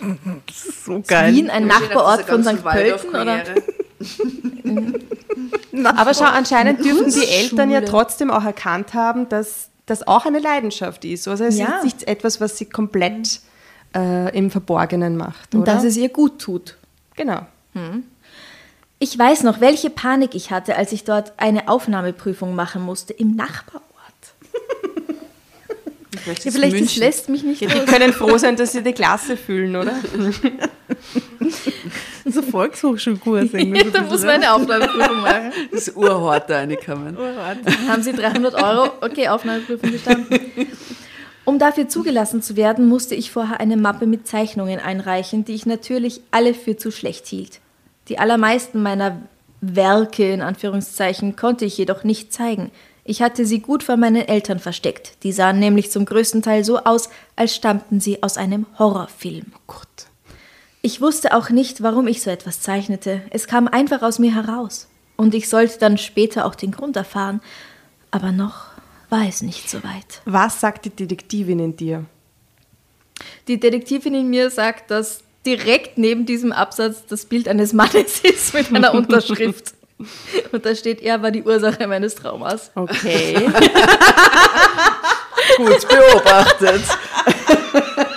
D: So
A: Ist Wien ein Nachbarort von St. Pölten? Oder? [laughs]
B: Aber schau, anscheinend dürfen die Eltern ja trotzdem auch erkannt haben, dass das auch eine Leidenschaft ist. Also es
A: Ja.
B: ist nicht etwas, was sie komplett äh, im Verborgenen macht.
A: Und
B: Oder?
A: dass es ihr gut tut.
B: genau.
A: Ich weiß noch, welche Panik ich hatte, als ich dort eine Aufnahmeprüfung machen musste im Nachbarort. [laughs]
F: Vielleicht,
A: Ja, vielleicht das lässt mich nicht
B: Die
A: los.
B: können froh sein, dass sie die Klasse fühlen, oder? [laughs]
D: So Volkshochschulkurs. irgendwie. [laughs]
A: da muss man eine Aufnahmeprüfung machen.
F: Das Urhorter reinkommen.
A: Haben Sie 300 Euro? Okay, Aufnahmeprüfung bestanden. Um dafür zugelassen zu werden, musste ich vorher eine Mappe mit Zeichnungen einreichen, die ich natürlich alle für zu schlecht hielt. Die allermeisten meiner Werke, in Anführungszeichen, konnte ich jedoch nicht zeigen. Ich hatte sie gut vor meinen Eltern versteckt. Die sahen nämlich zum größten Teil so aus, als stammten sie aus einem Horrorfilm.
B: Gott.
A: Ich wusste auch nicht, warum ich so etwas zeichnete. Es kam einfach aus mir heraus. Und ich sollte dann später auch den Grund erfahren. Aber noch war es nicht so weit.
B: Was sagt die Detektivin in dir?
A: Die Detektivin in mir sagt, dass direkt neben diesem Absatz das Bild eines Mannes [laughs] ist mit einer Unterschrift. [laughs] Und da steht, er war die Ursache meines Traumas.
B: Okay. [laughs]
F: Gut beobachtet.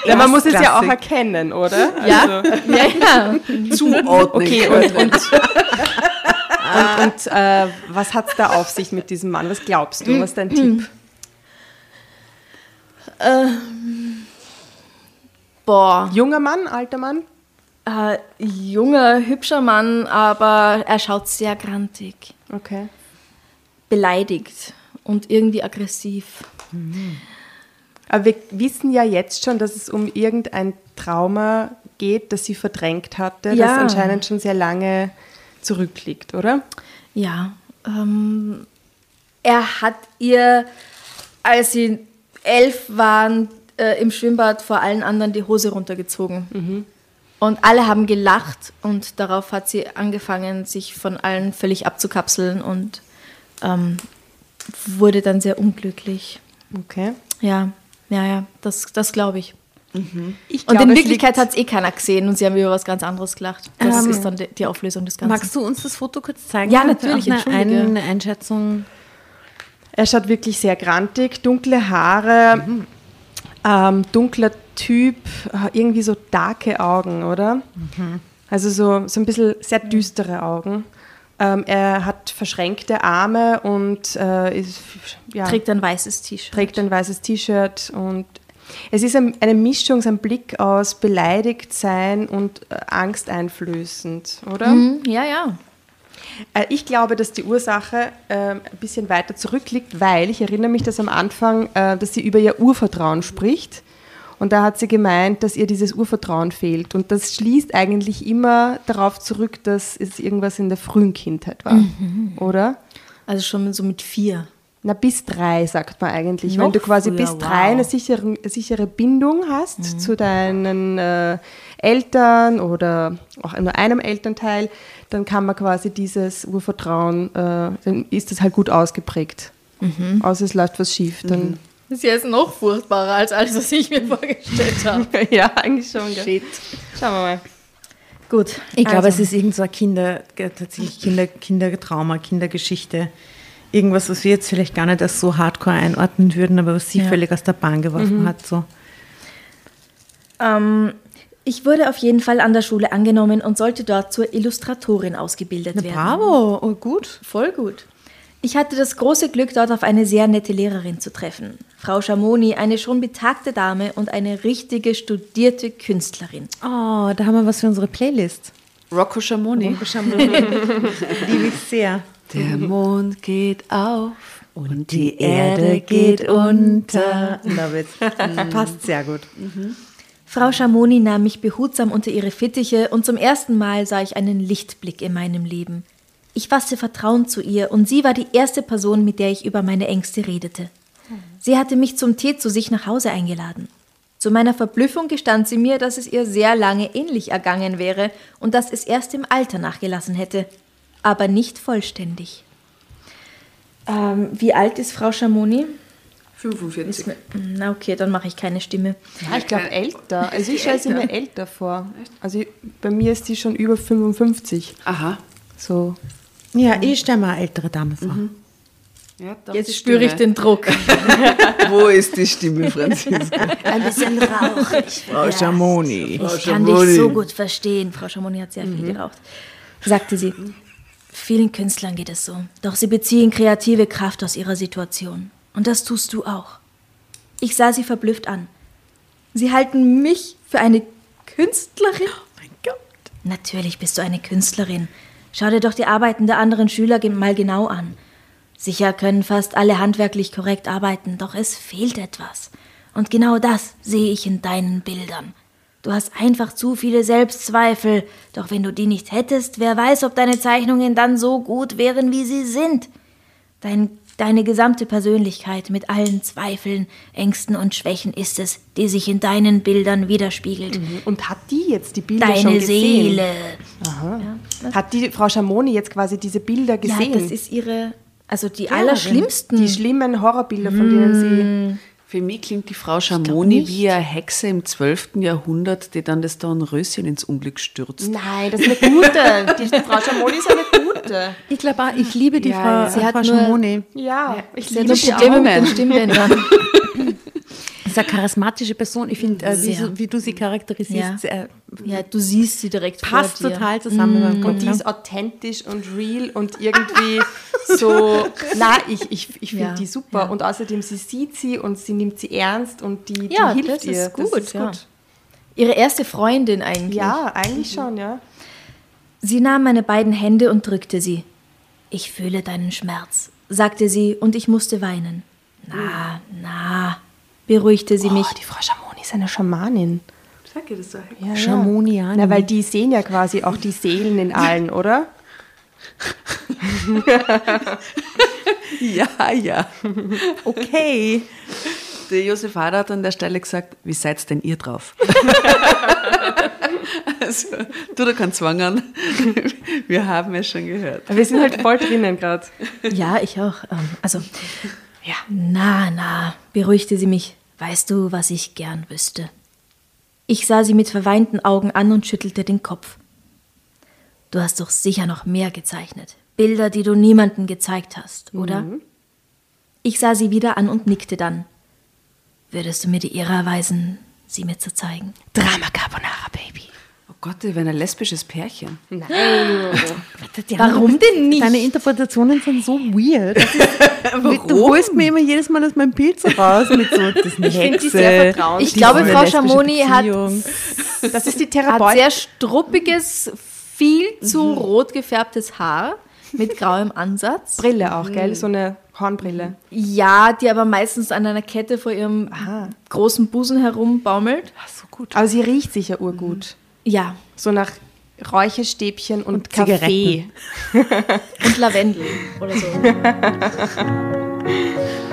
B: Ja, man muss es ja auch
D: Klassik.
B: erkennen, oder?
A: Ja,
B: Also,
A: ja, ja.
F: Zuordnen
B: okay, und, und, [laughs] und, und äh, was hat es da auf sich mit diesem Mann? Was glaubst du? Was ist dein Tipp?
A: Boah,
B: Junger Mann, alter Mann?
A: äh, junger, hübscher Mann, aber er schaut sehr grantig.
B: Okay.
A: beleidigt und irgendwie aggressiv.
B: Aber wir wissen ja jetzt schon, dass es um irgendein Trauma geht, das sie verdrängt hatte, das
A: Ja.
B: anscheinend schon sehr lange zurückliegt, oder?
A: Ja, ähm, er hat ihr, als sie elf waren, äh, im Schwimmbad vor allen anderen die Hose runtergezogen. Und alle haben gelacht und darauf hat sie angefangen, sich von allen völlig abzukapseln und ähm, wurde dann sehr unglücklich.
B: Okay.
A: Ja, ja, ja, das, das glaube ich.
B: Ich
A: Und
B: glaube,
A: in Wirklichkeit hat es eh keiner gesehen und sie haben über was ganz anderes gelacht. Das
D: Ähm,
A: ist dann die, die Auflösung des Ganzen.
D: Magst du uns das Foto kurz zeigen?
A: Ja, natürlich,
D: Eine,
A: entschuldige.
D: eine Einschätzung.
B: Er schaut wirklich sehr grantig, dunkle Haare, ähm, dunkler Typ, äh, irgendwie so darke Augen, oder? Also so, so ein bisschen sehr düstere Augen. Ähm, er hat verschränkte Arme und äh, ist, ja,
A: Trägt ein weißes T-Shirt.
B: trägt ein weißes T-Shirt und es ist ein, eine Mischung, so ein Blick aus beleidigt sein und äh, angsteinflößend, oder?
A: Mhm, ja, ja.
B: Äh, Ich glaube, dass die Ursache ähm, ein bisschen weiter zurückliegt, weil ich erinnere mich, dass am Anfang, äh, dass sie über ihr Urvertrauen spricht. Und da hat sie gemeint, dass ihr dieses Urvertrauen fehlt. Und das schließt eigentlich immer darauf zurück, dass es irgendwas in der frühen Kindheit war. Oder?
A: Also schon so mit vier.
B: Na, bis drei, sagt man eigentlich.
A: Noch
B: Wenn du quasi
A: früher,
B: bis
A: wow.
B: drei eine sichere, sichere Bindung hast zu deinen äh, Eltern oder auch nur einem Elternteil, dann kann man quasi dieses Urvertrauen, äh, dann ist das halt gut ausgeprägt. Außer es läuft was schief, dann.
A: Das ist jetzt noch furchtbarer als alles, was ich mir vorgestellt habe. [laughs]
B: ja, eigentlich schon. Gell?
A: Shit.
B: Schauen wir mal.
A: Gut.
D: Ich glaube,
A: also,
D: es ist irgend so ein Kinder, tatsächlich Kinder, Kindertrauma, Kindergeschichte. Irgendwas, was wir jetzt vielleicht gar nicht als so hardcore einordnen würden, aber was sie
A: Ja.
D: völlig aus der Bahn geworfen hat. So.
A: Ähm, ich wurde auf jeden Fall an der Schule angenommen und sollte dort zur Illustratorin ausgebildet
D: Na,
A: werden.
D: bravo, oh, gut.
A: Voll gut. Ich hatte das große Glück, dort auf eine sehr nette Lehrerin zu treffen. Frau Schamoni, eine schon betagte Dame und eine richtige studierte Künstlerin.
D: Oh, da haben wir was für unsere Playlist.
F: Rocco Schamoni. [laughs]
D: Liebe ich sehr.
F: Der Mond geht auf und die
D: Erde geht unter. Love it. [laughs] Passt sehr gut.
A: Frau Schamoni nahm mich behutsam unter ihre Fittiche und zum ersten Mal sah ich einen Lichtblick in meinem Leben. Ich fasste Vertrauen zu ihr und sie war die erste Person, mit der ich über meine Ängste redete. Sie hatte mich zum Tee zu sich nach Hause eingeladen. Zu meiner Verblüffung gestand sie mir, dass es ihr sehr lange ähnlich ergangen wäre und dass es erst im Alter nachgelassen hätte, aber nicht vollständig. Ähm, wie alt ist Frau Schamoni?
F: 45.
A: Na okay, dann mache ich keine Stimme.
B: Ja, ich glaube älter. Also ich stelle sie mir älter vor. Also ich- bei mir ist sie schon über 55.
F: Aha.
B: So.
D: Ja, ich stelle mir eine ältere Dame vor.
F: Ja, doch,
A: Jetzt spüre ich den Druck. [laughs]
F: Wo ist die Stimme, Franziska?
A: Ein bisschen rauchig.
C: Frau Schamoni.
A: Ich kann dich so gut verstehen. Frau Schamoni hat sehr viel geraucht. Sagte sie. Vielen Künstlern geht es so. Doch sie beziehen kreative Kraft aus ihrer Situation. Und das tust du auch. Ich sah sie verblüfft an. Sie halten mich für eine Künstlerin? Oh mein Gott. Natürlich bist du eine Künstlerin. Schau dir doch die Arbeiten der anderen Schüler mal genau an. Sicher können fast alle handwerklich korrekt arbeiten, doch es fehlt etwas. Und genau das sehe ich in deinen Bildern. Du hast einfach zu viele Selbstzweifel, doch wenn du die nicht hättest, wer weiß, ob deine Zeichnungen dann so gut wären, wie sie sind. Dein, deine gesamte Persönlichkeit mit allen Zweifeln, Ängsten und Schwächen ist es, die sich in deinen Bildern widerspiegelt.
B: Und hat die jetzt die Bilder schon
A: Deine
B: gesehen?
A: Seele.
B: Hat die Frau Schamoni jetzt quasi diese Bilder gesehen?
A: Ja, das ist ihre, also die allerschlimmsten.
B: die schlimmen Horrorbilder, von denen
F: Für mich klingt die Frau Schamoni wie eine Hexe im 12. Jahrhundert, die dann das Dornröschen ins Unglück stürzt.
B: sie... Nein, das ist eine gute. Die [laughs] Frau Schamoni ist eine gute.
D: Ich glaube auch, ich liebe die
F: Ja,
D: Frau,
F: ja.
A: Sie hat
D: Frau
A: nur-
D: Schamoni.
B: Ja, ich
A: Sie hat
B: liebe
A: nur
B: sie
A: Probleme
B: auch.
A: mit den Stimmbändern.
D: Ist eine charismatische Person. Ich finde, äh, wie, so, wie du sie charakterisierst,
A: Ja.
D: sehr,
A: ja, du siehst sie direkt
D: passt
A: vor dir.
D: total zusammen. mit meinem Kopf,
B: Und die
D: ne?
B: ist authentisch und real und irgendwie [laughs] so. Na, ich, ich, ich finde
A: Ja,
B: die super. Und außerdem, sie sieht sie und sie nimmt sie ernst und die, die
A: Ja,
B: hilft
A: das
B: ihr.
A: ist gut,
B: Das ist
A: ja.
B: gut.
A: Ihre erste Freundin eigentlich.
B: Ja, eigentlich schon, ja.
A: Sie nahm meine beiden Hände und drückte sie. Ich fühle deinen Schmerz, sagte sie, und ich musste weinen. Na, na, beruhigte sie mich.
B: Oh, die Frau Schamoni ist eine Schamanin.
F: Sag ihr das so?
B: Ja,
D: Schamonianin.
B: Na, weil die sehen ja quasi auch die Seelen in allen, oder?
F: Ja, ja.
D: Okay.
F: Der Josef Hader hat an der Stelle gesagt, wie seid denn ihr drauf? [laughs] also, tu da keinen Zwang an. Wir haben es schon gehört.
B: Aber wir sind halt voll drinnen gerade.
A: Ja, ich auch. Ähm, also, ja, na, na, beruhigte sie mich. Weißt du, was ich gern wüsste? Ich sah sie mit verweinten Augen an und schüttelte den Kopf. Du hast doch sicher noch mehr gezeichnet. Bilder, die du niemandem gezeigt hast, oder? Ich sah sie wieder an und nickte dann. Würdest du mir die Ehre erweisen, sie mir zu zeigen?
B: Drama Carbonara, Baby.
F: Oh Gott, wären ein lesbisches Pärchen. [laughs]
A: Warum denn nicht?
D: Deine Interpretationen sind so weird. [laughs] Warum? Du holst mir immer jedes Mal aus meinem so raus mit so, ist eine
B: Ich finde
D: Hexe.
B: die sehr vertrauensvoll.
A: Ich glaube, Frau Schamoni hat.
B: Das ist die
A: hat
B: Therapeutin.
A: sehr struppiges, viel zu rot gefärbtes Haar mit [laughs] grauem Ansatz.
B: Brille auch, gell? So eine Hornbrille.
A: Ja, die aber meistens an einer Kette vor ihrem großen Busen herumbaumelt.
B: Ach, so gut. Aber sie riecht sicher urgut.
A: Ja,
B: So nach Räucherstäbchen und,
D: Und
B: Kaffee.
D: Zigaretten. [laughs]
A: und Lavendel oder so. [laughs]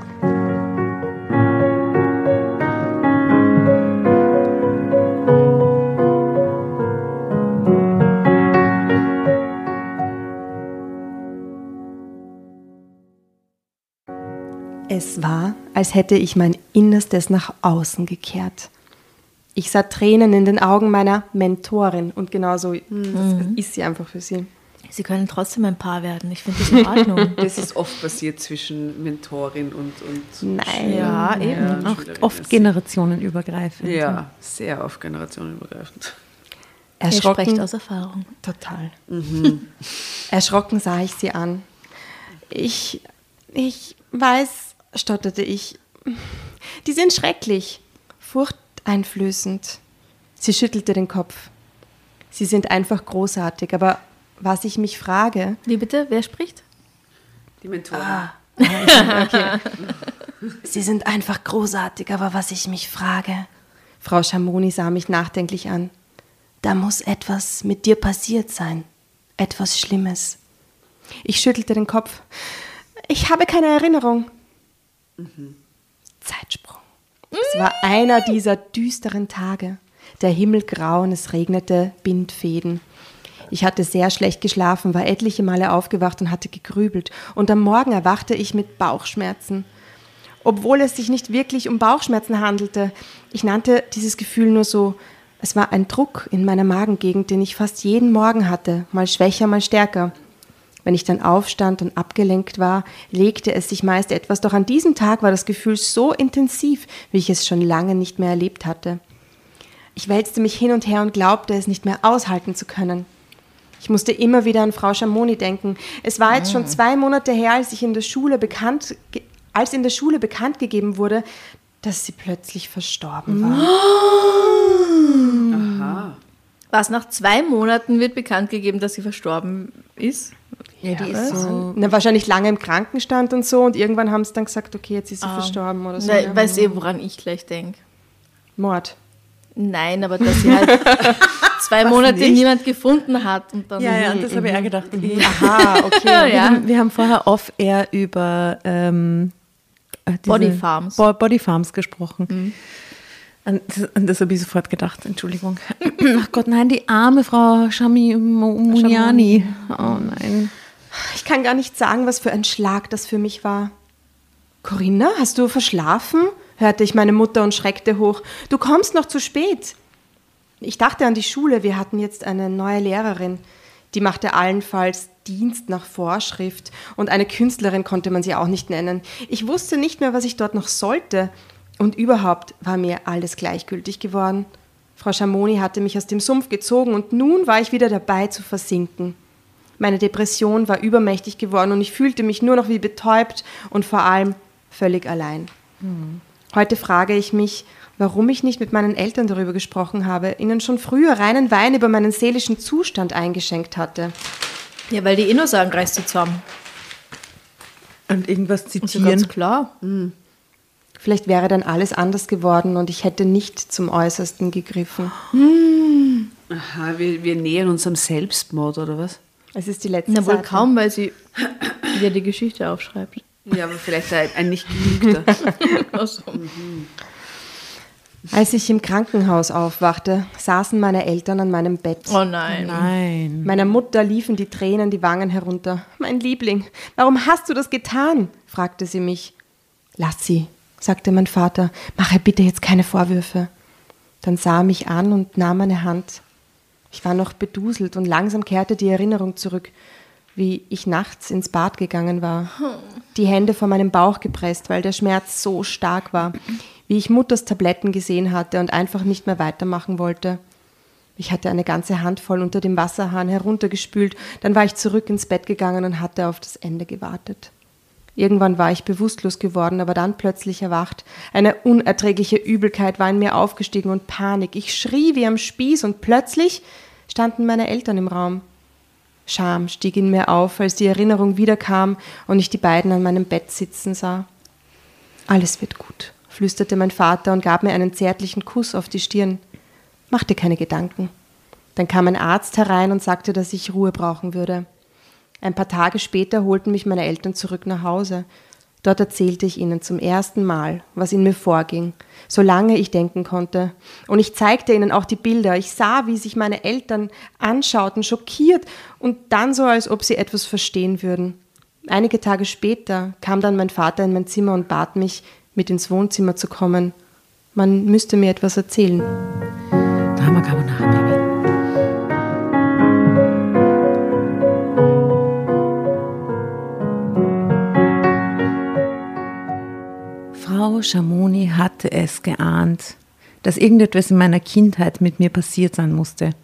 B: Es war, als hätte ich mein Innerstes nach außen gekehrt. Ich sah Tränen in den Augen meiner Mentorin und genauso
A: Mhm.
B: ist sie einfach für sie.
A: Sie können trotzdem ein Paar werden. Ich finde das in Ordnung. [laughs]
F: Das ist oft passiert zwischen Mentorin und, und
B: Nein.
A: ja, eben.
D: Auch oft generationenübergreifend.
F: Ja, sehr oft generationenübergreifend.
A: Er spricht
B: Erschrocken,
A: aus Erfahrung.
B: total. [laughs] Erschrocken sah ich sie an. Ich, ich weiß, stotterte ich. Die sind schrecklich, furchteinflößend. Sie schüttelte den Kopf. Sie sind einfach großartig, aber was ich mich frage,
A: Wie bitte? Wer spricht?
F: Die Mentorin. [laughs]
B: Sie sind einfach großartig, aber was ich mich frage. Frau Schamoni sah mich nachdenklich an. Da muss etwas mit dir passiert sein. Etwas Schlimmes. Ich schüttelte den Kopf. Ich habe keine Erinnerung. Zeitsprung. Es war einer dieser düsteren Tage. Der Himmel grau und es regnete Bindfäden. Ich hatte sehr schlecht geschlafen, war etliche Male aufgewacht und hatte gegrübelt. Und am Morgen erwachte ich mit Bauchschmerzen. Obwohl es sich nicht wirklich um Bauchschmerzen handelte. Ich nannte dieses Gefühl nur so. Es war ein Druck in meiner Magengegend, den ich fast jeden Morgen hatte, mal schwächer, mal stärker. Wenn ich dann aufstand und abgelenkt war, legte es sich meist etwas, doch an diesem Tag war das Gefühl so intensiv, wie ich es schon lange nicht mehr erlebt hatte. Ich wälzte mich hin und her und glaubte, es nicht mehr aushalten zu können. Ich musste immer wieder an Frau Schamoni denken. Es war jetzt schon zwei Monate her, als ich in der Schule bekannt, als in der Schule bekannt gegeben wurde, dass sie plötzlich verstorben war.
F: Aha.
A: Was nach zwei Monaten wird bekannt gegeben, dass sie verstorben ist?
D: Ja, die ist so.
B: Na, wahrscheinlich lange im Krankenstand und so und irgendwann haben sie dann gesagt, okay, jetzt ist sie verstorben oder so.
A: Na. Weißt du, woran ich gleich denke?
B: Mord.
A: Nein, aber dass sie halt [laughs] zwei Monate
D: nicht?
A: niemand gefunden hat und dann.
D: Ja, ja, das habe ich auch gedacht. [laughs]
B: Aha, okay.
A: Ja,
D: Wir, haben, vorher off-air über ähm, äh,
A: Body Farms.
D: Bo Body Farms gesprochen. An, das, an das habe ich sofort gedacht, Entschuldigung. [clears throat] Ach Gott, nein, die arme Frau Shami Mu- Muniani. Oh nein.
B: Ich kann gar nicht sagen, was für ein Schlag das für mich war. Corinna, hast du verschlafen? hörte ich meine Mutter und schreckte hoch. Du kommst noch zu spät. Ich dachte an die Schule, wir hatten jetzt eine neue Lehrerin. Die machte allenfalls Dienst nach Vorschrift und eine Künstlerin konnte man sie auch nicht nennen. Ich wusste nicht mehr, was ich dort noch sollte. Und überhaupt war mir alles gleichgültig geworden. Frau Schamoni hatte mich aus dem Sumpf gezogen und nun war ich wieder dabei zu versinken. Meine Depression war übermächtig geworden und ich fühlte mich nur noch wie betäubt und vor allem völlig allein. Heute frage ich mich, warum ich nicht mit meinen Eltern darüber gesprochen habe, ihnen schon früher reinen Wein über meinen seelischen Zustand eingeschenkt hatte.
A: Ja, weil die eh nur sagen, reiß dich zusammen.
D: Und irgendwas
A: Ist ja
D: zitieren.
A: ganz klar.
B: Vielleicht wäre dann alles anders geworden und ich hätte nicht zum Äußersten gegriffen.
F: Aha, wir, wir nähern uns am Selbstmord, oder was?
B: Es ist die letzte
A: Na wohl
B: Seite.
A: kaum, weil sie wieder die Geschichte aufschreibt.
F: Ja, aber vielleicht ein, ein nicht geübter.
A: Also. [laughs]
B: Als ich im Krankenhaus aufwachte, saßen meine Eltern an meinem Bett.
A: Oh nein.
D: Nein.
B: Meiner Mutter liefen die Tränen die Wangen herunter. Mein Liebling, warum hast du das getan? fragte sie mich. Lass sie, sagte mein Vater, mache bitte jetzt keine Vorwürfe. Dann sah er mich an und nahm meine Hand. Ich war noch beduselt und langsam kehrte die Erinnerung zurück. wie ich nachts ins Bad gegangen war, die Hände vor meinem Bauch gepresst, weil der Schmerz so stark war, wie ich Mutters Tabletten gesehen hatte und einfach nicht mehr weitermachen wollte. Ich hatte eine ganze Handvoll unter dem Wasserhahn heruntergespült, dann war ich zurück ins Bett gegangen und hatte auf das Ende gewartet. Irgendwann war ich bewusstlos geworden, aber dann plötzlich erwacht. Eine unerträgliche Übelkeit war in mir aufgestiegen und Panik. Ich schrie wie am Spieß und plötzlich standen meine Eltern im Raum. Scham stieg in mir auf, als die Erinnerung wiederkam und ich die beiden an meinem Bett sitzen sah. Alles wird gut, flüsterte mein Vater und gab mir einen zärtlichen Kuss auf die Stirn. Mach dir keine Gedanken. Dann kam ein Arzt herein und sagte, dass ich Ruhe brauchen würde. Ein paar Tage später holten mich meine Eltern zurück nach Hause. Dort erzählte ich ihnen zum ersten Mal, was in mir vorging, solange ich denken konnte. Und ich zeigte ihnen auch die Bilder. Ich sah, wie sich meine Eltern anschauten, schockiert und dann so, als ob sie etwas verstehen würden. Einige Tage später kam dann mein Vater in mein Zimmer und bat mich, mit ins Wohnzimmer zu kommen. Man müsste mir etwas erzählen.
D: Drama Frau Schamoni hatte es geahnt, dass irgendetwas in meiner Kindheit mit mir passiert sein musste.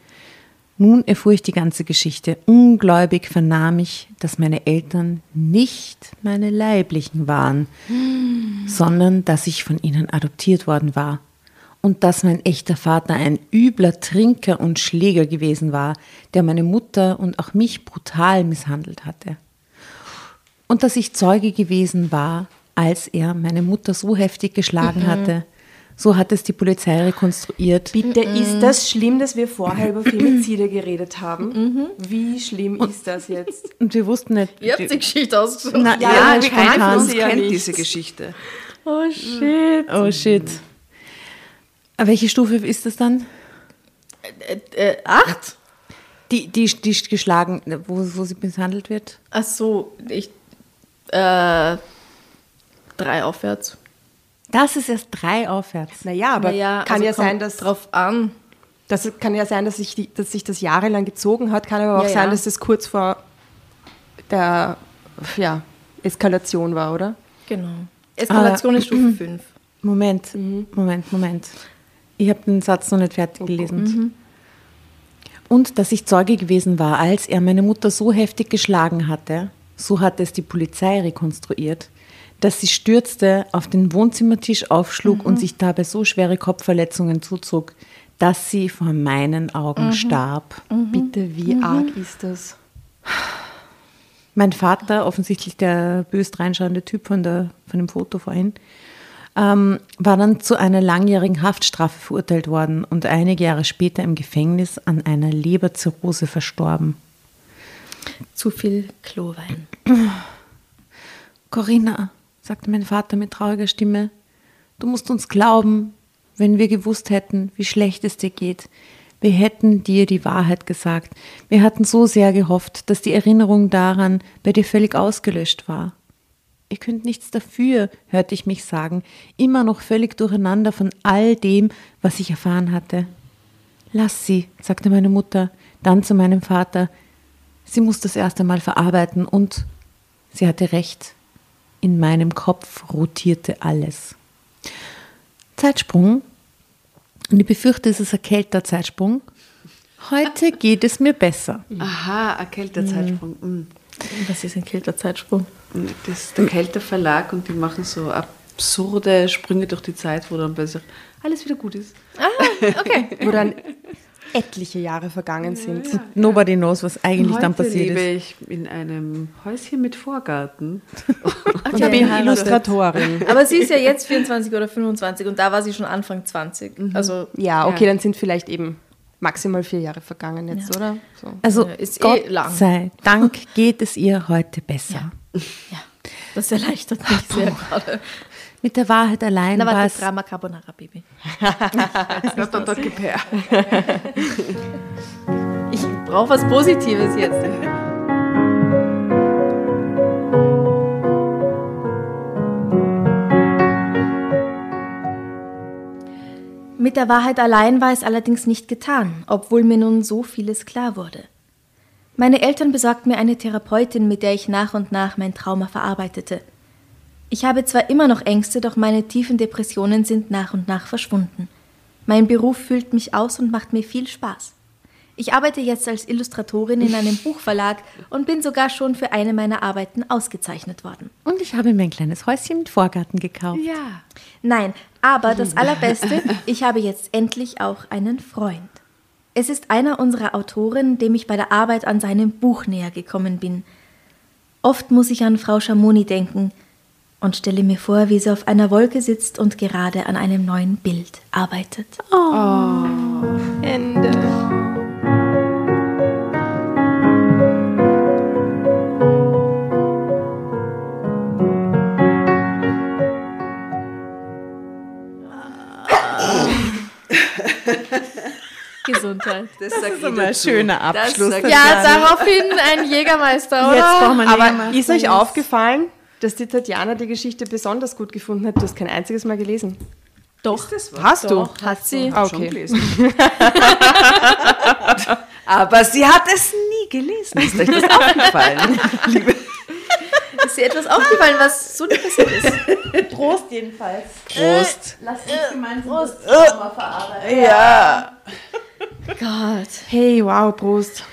D: Nun erfuhr ich die ganze Geschichte. Ungläubig vernahm ich, dass meine Eltern nicht meine leiblichen waren, sondern dass ich von ihnen adoptiert worden war. Und dass mein echter Vater ein übler Trinker und Schläger gewesen war, der meine Mutter und auch mich brutal misshandelt hatte. Und dass ich Zeuge gewesen war, als er meine Mutter so heftig geschlagen hatte. So hat es die Polizei rekonstruiert.
B: Bitte, ist das schlimm, dass wir vorher über [clears throat] Femizide geredet haben? Wie schlimm ist das jetzt? [laughs]
D: Und wir wussten nicht.
A: Ihr habt die Geschichte ausgesucht.
D: Na,
B: Ja,
D: ja, spontan.
F: von uns
B: ja
F: kennt
B: nichts.
F: diese Geschichte.
B: Oh shit.
D: Oh shit. Welche Stufe ist das dann?
A: Äh, acht?
D: Die, die, die geschlagen, wo, wo sie misshandelt wird?
A: Ach so, ich. Äh, drei aufwärts.
D: Das ist erst drei aufwärts.
B: Naja, aber
A: Naja,
B: kann
A: also
B: ja sein, dass
A: drauf an.
B: das kann ja sein, dass sich, die, dass sich das jahrelang gezogen hat, kann aber auch
A: Ja,
B: sein,
A: ja.
B: dass das kurz vor der ja, Eskalation war, oder?
A: Genau. Eskalation ist Stufe 5.
D: Moment, Moment, Moment. Ich habe den Satz noch nicht fertig gelesen. Und dass ich Zeuge gewesen war, als er meine Mutter so heftig geschlagen hatte, so hat es die Polizei rekonstruiert, dass sie stürzte, auf den Wohnzimmertisch aufschlug und sich dabei so schwere Kopfverletzungen zuzog, dass sie vor meinen Augen starb.
B: Bitte, wie arg ist das?
D: Mein Vater, offensichtlich der bös reinschauende Typ von, der, von dem Foto vorhin, ähm, war dann zu einer langjährigen Haftstrafe verurteilt worden und einige Jahre später im Gefängnis an einer Leberzirrhose verstorben.
A: Zu viel Klowein.
D: Corinna, sagte mein Vater mit trauriger Stimme, du musst uns glauben, wenn wir gewusst hätten, wie schlecht es dir geht. Wir hätten dir die Wahrheit gesagt. Wir hatten so sehr gehofft, dass die Erinnerung daran bei dir völlig ausgelöscht war. Ihr könnt nichts dafür, hörte ich mich sagen, immer noch völlig durcheinander von all dem, was ich erfahren hatte. Lass sie, sagte meine Mutter, dann zu meinem Vater. Sie muss das erst einmal verarbeiten und sie hatte recht. In meinem Kopf rotierte alles. Zeitsprung. Und ich befürchte, es ist ein kälter Zeitsprung. Heute [laughs] geht es mir besser.
F: Aha, ein Kälterzeitsprung. Mhm.
A: Was ist ein kälter Zeitsprung?
F: Das ist der Kälter Verlag und die machen so absurde Sprünge durch die Zeit, wo dann plötzlich alles wieder gut ist.
A: Okay. [laughs]
B: Wo dann etliche Jahre vergangen sind.
D: Nobody knows, was eigentlich
F: Heute
D: dann passiert
F: lebe
D: ist.
F: ich in einem Häuschen mit Vorgarten. [laughs]
B: Und ich bin Illustratorin. [laughs]
A: Aber sie ist ja jetzt 24 oder 25 und da war sie schon Anfang 20. Also
B: Ja, okay, dann sind vielleicht eben maximal vier Jahre vergangen jetzt, oder? So.
D: Also
A: Ja, ist eh
D: Gott
A: lang.
D: sei Dank [laughs] geht es ihr heute besser.
A: ja, das erleichtert mich sehr gerade.
D: Mit der Wahrheit allein
A: Na
D: war
A: warte,
D: es
A: Drama Carbonara, Baby. [laughs]
F: Dort, dort, dort, gib her.
A: Ich brauche was Positives jetzt. Mit der Wahrheit allein war es allerdings nicht getan, obwohl mir nun so vieles klar wurde. Meine Eltern besorgten mir eine Therapeutin, mit der ich nach und nach mein Trauma verarbeitete. Ich habe zwar immer noch Ängste, doch meine tiefen Depressionen sind nach und nach verschwunden. Mein Beruf füllt mich aus und macht mir viel Spaß. Ich arbeite jetzt als Illustratorin in einem [laughs] Buchverlag und bin sogar schon für eine meiner Arbeiten ausgezeichnet worden.
D: Und ich habe mir ein kleines Häuschen mit Vorgarten gekauft.
F: Ja.
A: Nein, aber das [laughs] Allerbeste, ich habe jetzt endlich auch einen Freund. Es ist einer unserer Autoren, dem ich bei der Arbeit an seinem Buch näher gekommen bin. Oft muss ich an Frau Schamoni denken und stelle mir vor, wie sie auf einer Wolke sitzt und gerade an einem neuen Bild arbeitet.
B: Ende. [laughs]
A: Gesundheit.
F: Das, sagt
D: ist immer ein schöner Abschluss.
A: Ja, daraufhin ein Jägermeister, oder?
D: Jetzt brauchen wir
B: Aber
D: Jägermeister.
B: ist euch aufgefallen, dass die Tatjana die Geschichte besonders gut gefunden hat? Du hast kein einziges Mal gelesen.
A: Doch?
B: Hast
A: doch, hat sie.
B: Ah,
F: Schon
B: okay.
F: gelesen. [laughs] Aber sie hat es nie gelesen. Ist euch das [laughs] aufgefallen? Liebe
A: Ist dir etwas aufgefallen, was so nicht passiert ist? [laughs]
D: Prost jedenfalls.
F: Prost.
D: Lass uns gemeinsam das
F: Trauma
D: verarbeiten.
F: Ja.
A: Gott.
B: Hey, wow, Prost.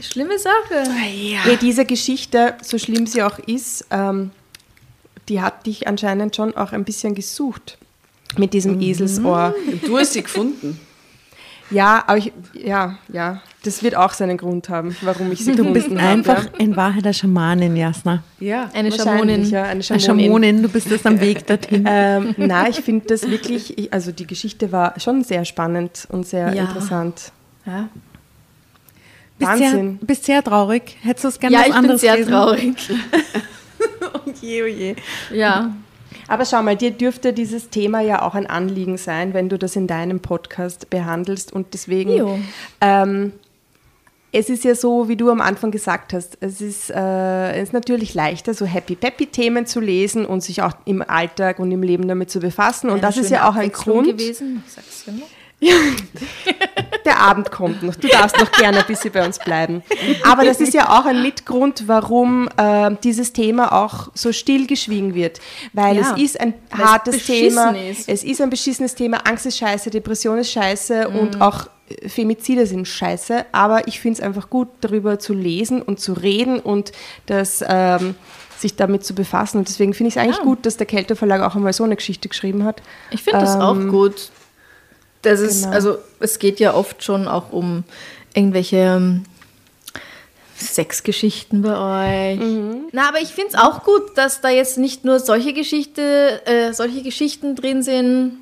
A: Schlimme Sache.
B: Hey, diese Geschichte, so schlimm sie auch ist, ähm, die hat dich anscheinend schon auch ein bisschen gesucht mit diesem Eselsohr.
F: Und du hast sie gefunden.
B: Ja, aber ich, ja, ja, das wird auch seinen Grund haben, warum ich sie
D: Du [laughs]
B: gefunden
D: bist
B: habe.
D: einfach in Wahrheit eine Schamanin, Jasna.
F: Ja.
A: Eine Schamonin.
B: Ja, eine
D: Eine
B: Schamonin.
D: Schamonin, du bist das am [laughs] Weg dorthin.
B: Ähm, nein, ich finde das wirklich, ich, also die Geschichte war schon sehr spannend und sehr
A: Ja.
B: interessant.
A: Ja,
D: Bist
B: Wahnsinn.
D: Sehr, bist sehr traurig. Hättest du es gerne
A: ja
D: was
A: ich bin
D: anderes
A: sehr
D: lesen?
A: traurig. [laughs]
D: Oh je, oh je.
A: Ja.
B: Aber schau mal, dir dürfte dieses Thema ja auch ein Anliegen sein, wenn du das in deinem Podcast behandelst. Und deswegen, ähm, es ist ja so, wie du am Anfang gesagt hast, es ist, äh, es ist natürlich leichter, so Happy-Peppy-Themen zu lesen und sich auch im Alltag und im Leben damit zu befassen. Und
A: Eine
B: das ist ja auch ein Grund.
A: gewesen. Ich sag's ja. [laughs]
B: Der Abend kommt noch. Du darfst noch gerne ein bisschen bei uns bleiben. Aber das ist ja auch ein Mitgrund, warum äh, dieses Thema auch so stillgeschwiegen wird. Weil
A: Ja,
B: es ist ein hartes Thema.
A: ist.
B: Es ist ein beschissenes Thema. Angst ist scheiße, Depression ist scheiße
A: Mhm.
B: und auch äh, Femizide sind scheiße. Aber ich finde es einfach gut, darüber zu lesen und zu reden und das. Ähm, sich damit zu befassen. Und deswegen finde ich es eigentlich
A: Ja.
B: gut, dass der Kelter Verlag auch einmal so eine Geschichte geschrieben hat.
A: Ich finde das auch
B: Ähm,
A: gut. Das ist,
B: genau.
A: also es geht ja oft schon auch um irgendwelche ähm, Sexgeschichten bei euch. Na, aber ich finde es auch gut, dass da jetzt nicht nur solche Geschichte, äh, solche Geschichten drin sind.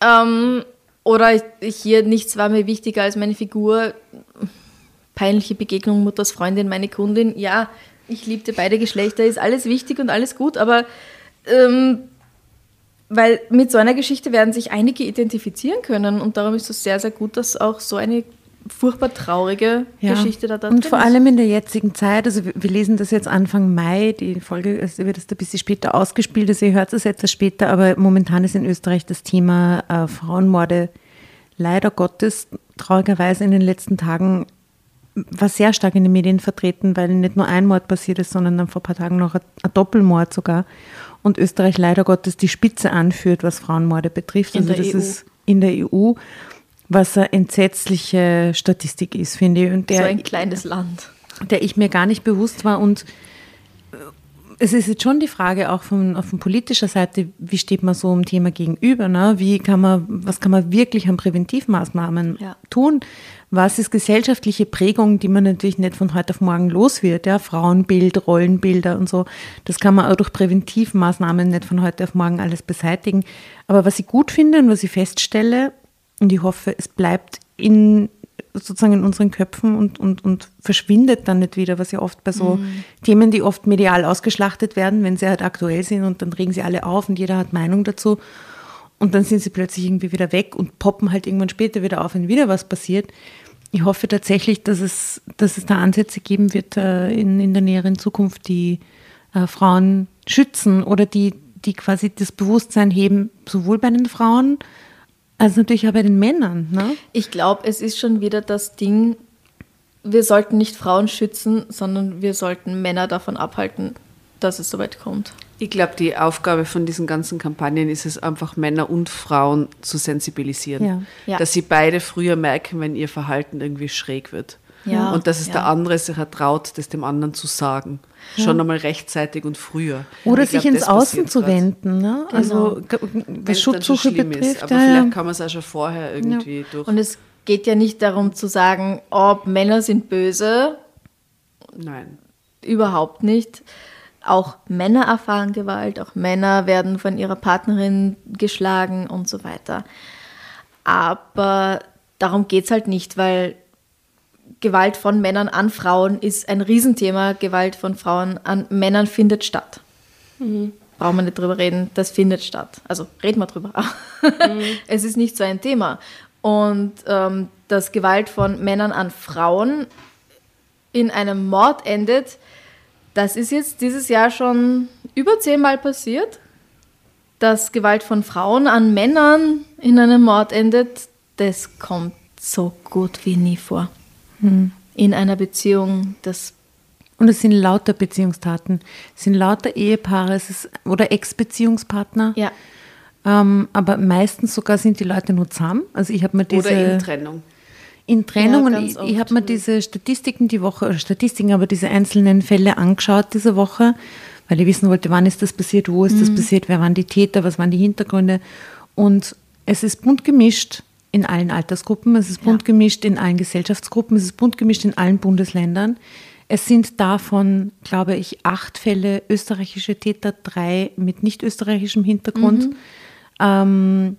A: Ähm, oder ich- hier nichts war mir wichtiger als meine Figur. Peinliche Begegnung, Mutters Freundin, meine Kundin. Ja, ich liebte beide Geschlechter, ist alles wichtig und alles gut, aber ähm, weil mit so einer Geschichte werden sich einige identifizieren können und darum ist es sehr, sehr gut, dass auch so eine furchtbar traurige Geschichte da, da
D: Und
A: drin
D: vor
A: ist.
D: allem in der jetzigen Zeit, also wir, wir lesen das jetzt Anfang Mai, die Folge also wird jetzt ein bisschen später ausgespielt, also ihr hört es etwas später, aber momentan ist in Österreich das Thema äh, Frauenmorde leider Gottes traurigerweise in den letzten Tagen war sehr stark in den Medien vertreten, weil nicht nur ein Mord passiert ist, sondern dann vor ein paar Tagen noch ein, ein Doppelmord sogar. Und Österreich leider Gottes die Spitze anführt, was Frauenmorde betrifft.
A: In
D: also
A: der
D: das
A: EU.
D: ist in der EU, was eine entsetzliche Statistik ist, finde ich. Und
A: so
D: der,
A: ein kleines Land.
D: der ich mir gar nicht bewusst war. Und es ist jetzt schon die Frage auch von, auf von politischer Seite, wie steht man so einem Thema gegenüber? Ne? Wie kann man, was kann man wirklich an Präventivmaßnahmen
A: Ja.
D: tun? Was ist gesellschaftliche Prägung, die man natürlich nicht von heute auf morgen los wird? Ja? Frauenbild, Rollenbilder und so. Das kann man auch durch Präventivmaßnahmen nicht von heute auf morgen alles beseitigen. Aber was ich gut finde und was ich feststelle, und ich hoffe, es bleibt in sozusagen in unseren Köpfen und, und, und verschwindet dann nicht wieder, was ja oft bei so Themen, die oft medial ausgeschlachtet werden, wenn sie halt aktuell sind und dann regen sie alle auf und jeder hat Meinung dazu und dann sind sie plötzlich irgendwie wieder weg und poppen halt irgendwann später wieder auf, wenn wieder was passiert. Ich hoffe tatsächlich, dass es, dass es da Ansätze geben wird äh, in, in der näheren Zukunft, die äh, Frauen schützen oder die, die quasi das Bewusstsein heben, sowohl bei den Frauen Also natürlich auch bei den Männern, ne?
A: Ich glaube, es ist schon wieder das Ding, wir sollten nicht Frauen schützen, sondern wir sollten Männer davon abhalten, dass es soweit kommt.
F: Ich glaube, die Aufgabe von diesen ganzen Kampagnen ist es einfach, Männer und Frauen zu sensibilisieren.
D: Ja.
A: Ja.
F: Dass sie beide früher merken, wenn ihr Verhalten irgendwie schräg wird.
A: Ja.
F: Und dass es
A: Ja.
F: der andere sich ertraut, das dem anderen zu sagen. Schon einmal rechtzeitig und früher.
D: Oder
F: Ich
D: sich
F: glaub,
D: ins Außen zu
F: grad.
D: wenden, ne? Also g-
F: Wenn's dann
D: was Schutzsuche
F: schlimm
D: betrifft.
F: Ist. Aber
D: ja,
F: vielleicht
D: ja.
F: kann man es auch schon vorher irgendwie durch.
A: Und es geht ja nicht darum zu sagen, oh, Männer sind böse,
F: Nein.
A: überhaupt nicht. Auch Männer erfahren Gewalt, auch Männer werden von ihrer Partnerin geschlagen und so weiter. Aber darum geht es halt nicht, weil Gewalt von Männern an Frauen ist ein Riesenthema. Gewalt von Frauen an Männern findet statt. Brauchen wir nicht drüber reden, das findet statt. Also reden wir drüber. [laughs] es ist nicht so ein Thema. Und ähm, dass Gewalt von Männern an Frauen in einem Mord endet, das ist jetzt dieses Jahr schon über zehnmal passiert. Dass Gewalt von Frauen an Männern in einem Mord endet, das kommt so gut wie nie vor. In einer Beziehung, das
D: Und es sind lauter Beziehungstaten. Es sind lauter Ehepaare es ist, oder Ex-Beziehungspartner.
A: ja,
D: Ähm, aber meistens sogar sind die Leute nur zusammen. Also ich habe mir diese...
F: Oder in Trennung.
D: in Trennung
A: Ja,
D: und ich, ich habe mir diese Statistiken die Woche, oder Statistiken, aber diese einzelnen Fälle angeschaut diese Woche, weil ich wissen wollte, wann ist das passiert, wo ist
A: Mhm.
D: das passiert, wer waren die Täter, was waren die Hintergründe. Und es ist bunt gemischt in allen Altersgruppen, es ist bunt gemischt in allen Gesellschaftsgruppen, es ist bunt gemischt in allen Bundesländern. Es sind davon, glaube ich, acht Fälle österreichische Täter, drei mit nicht österreichischem Hintergrund. Ähm,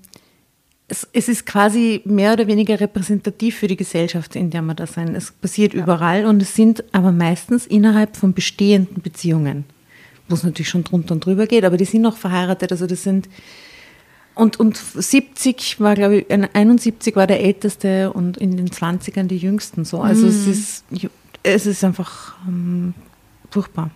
D: es, es ist quasi mehr oder weniger repräsentativ für die Gesellschaft, in der wir da sind. Es passiert überall und es sind aber meistens innerhalb von bestehenden Beziehungen, wo es natürlich schon drunter und drüber geht, aber die sind noch verheiratet. Also das sind und, und 70 war, glaube ich, äh, 71 war der älteste und in den 20ern die jüngsten so. Also es ist es ist einfach ähm, furchtbar.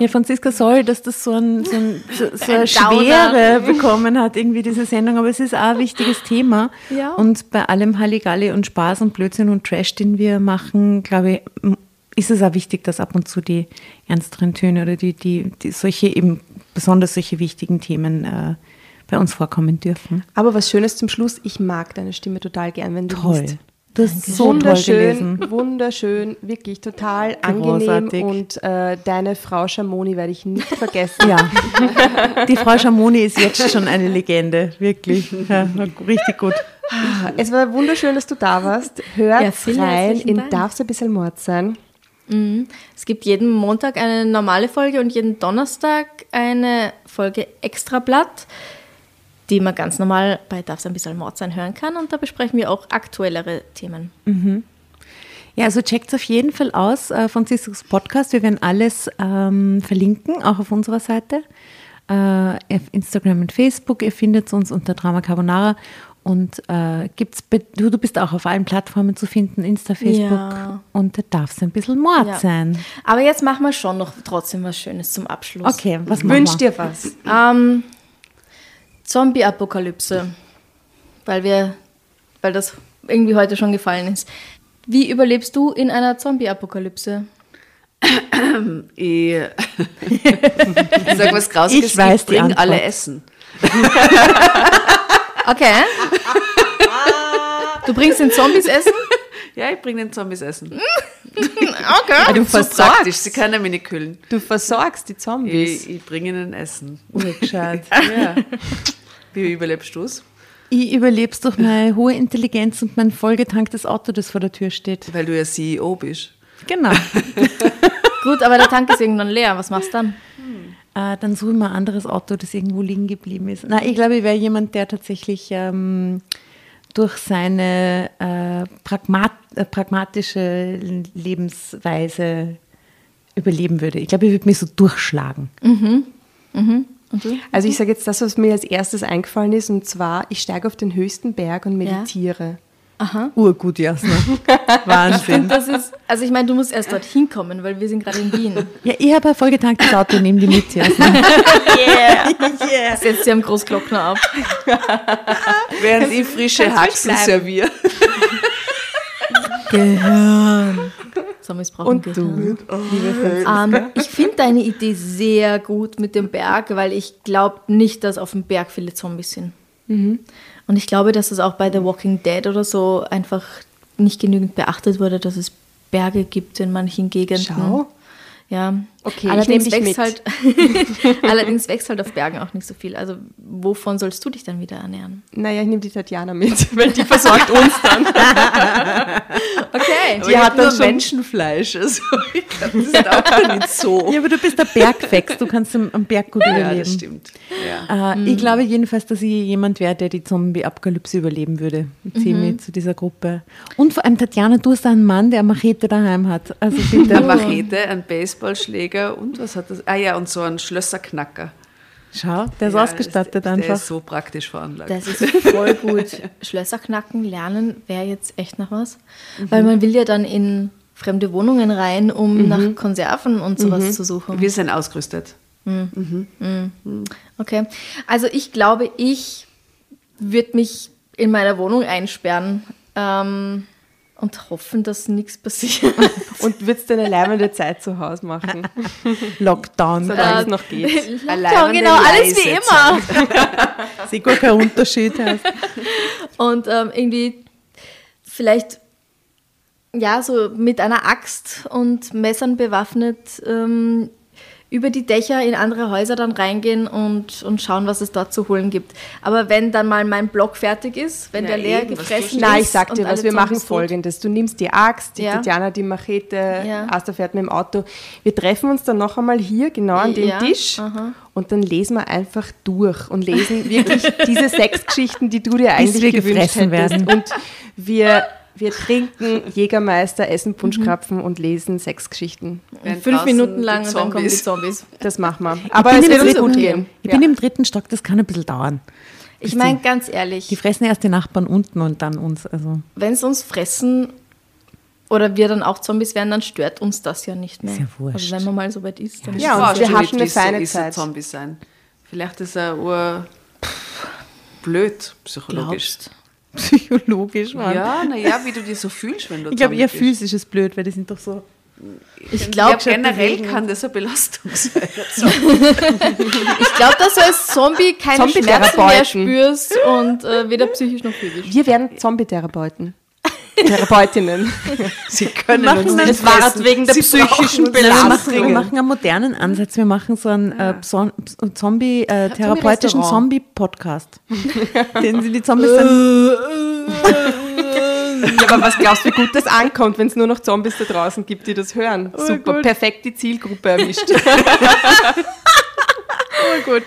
D: Ja. Franziska, sorry, dass das so, ein, so, ein, so, [laughs] eine Schwere bekommen hat, irgendwie diese Sendung, aber es ist auch ein wichtiges Thema.
A: Ja.
D: Und bei allem Halligalli und Spaß und Blödsinn und Trash, den wir machen, glaube ich, ist es auch wichtig, dass ab und zu die ernsteren Töne oder die, die, die solche eben, besonders solche wichtigen Themen äh, bei uns vorkommen dürfen.
B: Aber was Schönes zum Schluss, ich mag deine Stimme total gern, wenn du
D: Toll.
B: liest.
D: Du hast so toll gelesen.
B: Wunderschön, wunderschön, wirklich total angenehm
D: Großartig.
B: und äh, deine Frau Schamoni werde ich nicht vergessen.
D: Ja, die Frau Schamoni ist jetzt schon eine Legende, wirklich. Ja, richtig gut.
B: Es war wunderschön, dass du da warst. Hört
A: Ja,
B: rein in
A: Dank.
B: Darf's ein bisschen Mord sein.
A: Es gibt jeden Montag eine normale Folge und jeden Donnerstag eine Folge Extrablatt, die man ganz normal bei Darf es ein bisschen Mord sein hören kann. Und da besprechen wir auch aktuellere Themen.
D: Ja, also checkt auf jeden Fall aus, äh, Franziskus Podcast. Wir werden alles ähm, verlinken, auch auf unserer Seite. Äh, auf Instagram und Facebook. Ihr findet uns unter Drama Carbonara. Und äh, gibt's du, du bist auch auf allen Plattformen zu finden, Insta, Facebook.
A: Ja.
D: Und da darf es ein bisschen Mord
A: Ja.
D: sein.
A: Aber jetzt machen wir schon noch trotzdem was Schönes zum Abschluss.
D: Okay, was machen
B: Wünsch
D: wir?
B: dir was.
A: Ähm, Zombie-Apokalypse. Weil wir, weil das irgendwie heute schon gefallen ist. Wie überlebst du in einer Zombie-Apokalypse?
F: Ich, [coughs] ich [laughs] sag was Grausiges,
D: Ich weiß die
F: bring alle Essen. [laughs]
A: Okay. [laughs] Du bringst den Zombies Essen?
F: Ja, ich bring den Zombies Essen. [laughs]
A: Okay.
B: du
F: So praktisch, sie können mich nicht kühlen.
B: Du versorgst die Zombies.
F: Ich, ich bringe ihnen Essen.
D: Urgescheit. [laughs]
F: Ja. Wie überlebst du es?
D: Ich überleb's durch meine hohe Intelligenz und mein vollgetanktes Auto, das vor der Tür steht.
F: Weil du ja CEO bist.
D: Genau. [laughs]
A: Gut, aber der Tank ist irgendwann leer. Was machst du dann?
D: Äh, dann suche ich mir ein anderes Auto, das irgendwo liegen geblieben ist. Na, ich glaube, ich wäre jemand, der tatsächlich ähm, durch seine äh, Pragmat äh, pragmatische Lebensweise überleben würde. Ich glaube, ich würde mich so durchschlagen.
B: Also ich sage jetzt das, was mir als erstes eingefallen ist, und zwar, ich steige auf den höchsten Berg und meditiere.
A: Aha.
D: Urgut, Jasna. [laughs] Wahnsinn.
A: Das ist, also ich meine, du musst erst dorthin kommen, weil wir sind gerade in Wien.
D: Ja, ich habe ein vollgetanktes Auto, nehme die mit, Jasna. [laughs]
A: Setzt sie am Großglockner ab.
F: Während ich frische Haxen serviere.
D: Gehirn.
A: Zombies brauchen Gehirn. Ähm, ich finde deine Idee sehr gut mit dem Berg, weil ich glaube nicht, dass auf dem Berg viele Zombies sind. Und ich glaube, dass es auch bei The Walking Dead oder so einfach nicht genügend beachtet wurde, dass es Berge gibt in manchen Gegenden.
B: Schau.
A: Ja.
B: Okay, ich
A: allerdings
B: nehm dich
A: wächst
B: mit.
A: halt [laughs] allerdings wächst halt auf Bergen auch nicht so viel. Also wovon sollst du dich dann wieder ernähren?
B: Naja, ich nehme die Tatjana mit, [laughs] weil die versorgt uns dann. [laughs]
A: Okay.
B: Die
F: ich
B: hat dann schon-
F: Menschenfleisch. Also ich glaube, das ist auch nicht so.
D: Ja, aber du bist der Bergfex, du kannst am am Berg gut
F: Ja,
D: überleben.
F: das stimmt. Ja.
D: Äh, Ich glaube jedenfalls, dass ich jemand wäre, der die Zombie-Apokalypse überleben würde. Ich zähle mich zu dieser Gruppe. Und vor allem, Tatjana, du hast einen Mann, der eine Machete daheim hat. Also bitte.
F: Eine Machete, ein Baseballschläger und was hat das? Ah ja, und so ein Schlösserknacker.
D: Schau, der ist
F: Ja,
D: ausgestattet
F: der, Der
D: einfach.
F: ist so praktisch veranlagt.
A: Das ist voll gut. [laughs] Schlösser knacken lernen wäre jetzt echt noch was. Weil man will ja dann in fremde Wohnungen rein, um nach Konserven und sowas zu suchen.
F: Wir sind ausgerüstet.
A: Okay. Also ich glaube, ich würde mich in meiner Wohnung einsperren ähm, und hoffen, dass nichts passiert. [laughs]
B: Und würdest du eine leibende Zeit zu Hause machen, [laughs]
D: Lockdown.
B: solange es noch geht.
F: Alleine
A: genau, alles wie immer. [laughs]
D: Ist gar kein Unterschied. heißt.
A: Und ähm, irgendwie vielleicht, ja, so mit einer Axt und Messern bewaffnet ähm, über die Dächer in andere Häuser dann reingehen und, und schauen, was es dort zu holen gibt. Aber wenn dann mal mein Block fertig ist, wenn
F: Ja,
A: der leer gefressen ist.
B: Nein, ich sag dir was, wir machen folgendes. Du nimmst die Axt, die
A: Ja.
B: Tatjana die Machete,
A: Ja.
B: Asta fährt mit dem Auto. Wir treffen uns dann noch einmal hier, genau an dem
A: Ja,
B: Tisch.
A: aha.
B: Und dann lesen wir einfach durch und lesen wirklich [laughs] diese sechs Geschichten, die du dir eigentlich
D: wir
B: gewünscht
D: gefressen
B: hättest.
D: werden.
B: Und wir, wir trinken Jägermeister, essen. Punschkrapfen und lesen sechs Geschichten.
F: Während
A: Fünf Minuten lang und dann kommen die
F: Zombies.
A: Zombies.
B: Das machen wir. Aber es wird uns gut gehen.
D: Ich bin im dritten Stock, das kann ein bisschen dauern.
A: Ich meine, ganz ehrlich,
D: Die fressen erst die Nachbarn unten und dann uns. Also
A: wenn sie uns fressen oder wir dann auch Zombies werden, dann stört uns das ja nicht mehr.
D: Ist ja wurscht.
A: Also wenn man mal so weit ist, dann
B: Ja, und
F: Forscht
B: wir
F: schon
B: hatten eine feine
F: so, ist ein
B: Zeit.
F: Zombie sein. Vielleicht ist er ur blöd, psychologisch.
A: glaubst.
D: Psychologisch, Mann.
F: Ja, naja, wie du dich so fühlst, wenn du
D: Ich glaube
F: Zombie
D: eher
F: bist.
D: physisch ist blöd, weil die sind doch so.
A: Ich
F: Ja,
A: glaube
F: generell kann das eine Belastung sein. [laughs]
A: ich glaub, dass du als Zombie keine Schmerzen mehr spürst und äh, weder psychisch noch physisch.
B: Wir werden Zombie-Therapeuten. Therapeutinnen. [laughs]
F: Sie können
D: machen
F: uns
D: das-
F: nicht
B: Es war
F: fressen.
B: wegen der
F: Sie
B: psychischen
D: Wir
B: Belastung.
D: machen, wir machen einen modernen Ansatz. Wir machen so einen äh, Zombie, äh, therapeutischen. Zombie-Podcast. [laughs] Den sie die Zombies dann.
B: Ja, aber was glaubst du, wie gut das ankommt, wenn es nur noch Zombies da draußen gibt, die das hören? Super, perfekt die Zielgruppe erwischt. [laughs]
D: Okay.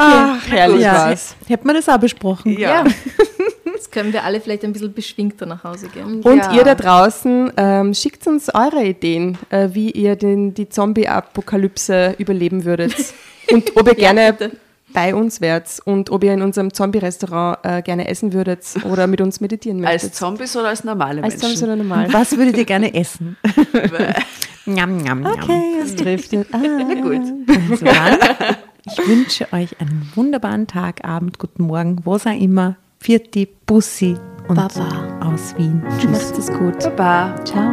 B: Ach, herrlich
D: ja.
B: war's.
D: Hätten wir das auch besprochen?
F: Ja.
A: Jetzt können wir alle vielleicht ein bisschen beschwingter nach Hause gehen.
B: Und
F: Ja.
B: ihr da draußen, ähm, schickt uns eure Ideen, äh, wie ihr den, die Zombie-Apokalypse überleben würdet. [laughs] Und ob ihr gerne
A: bitte.
B: bei uns wärt und ob ihr in unserem Zombie-Restaurant äh, gerne essen würdet oder mit uns meditieren möchtet.
F: Als Zombies oder als normale
B: Als Zombies
F: Menschen?
B: oder normal.
D: Was würdet ihr gerne essen? [laughs] Njam, njam, njam.
B: Okay, es trifft. Ah. [laughs]
F: Gut.
D: Also dann, ich wünsche euch einen wunderbaren Tag, Abend, guten Morgen, was auch immer. Vierti, Bussi und
A: Baba.
D: aus Wien. Tschüss.
B: Macht es gut.
F: Baba.
B: Ciao.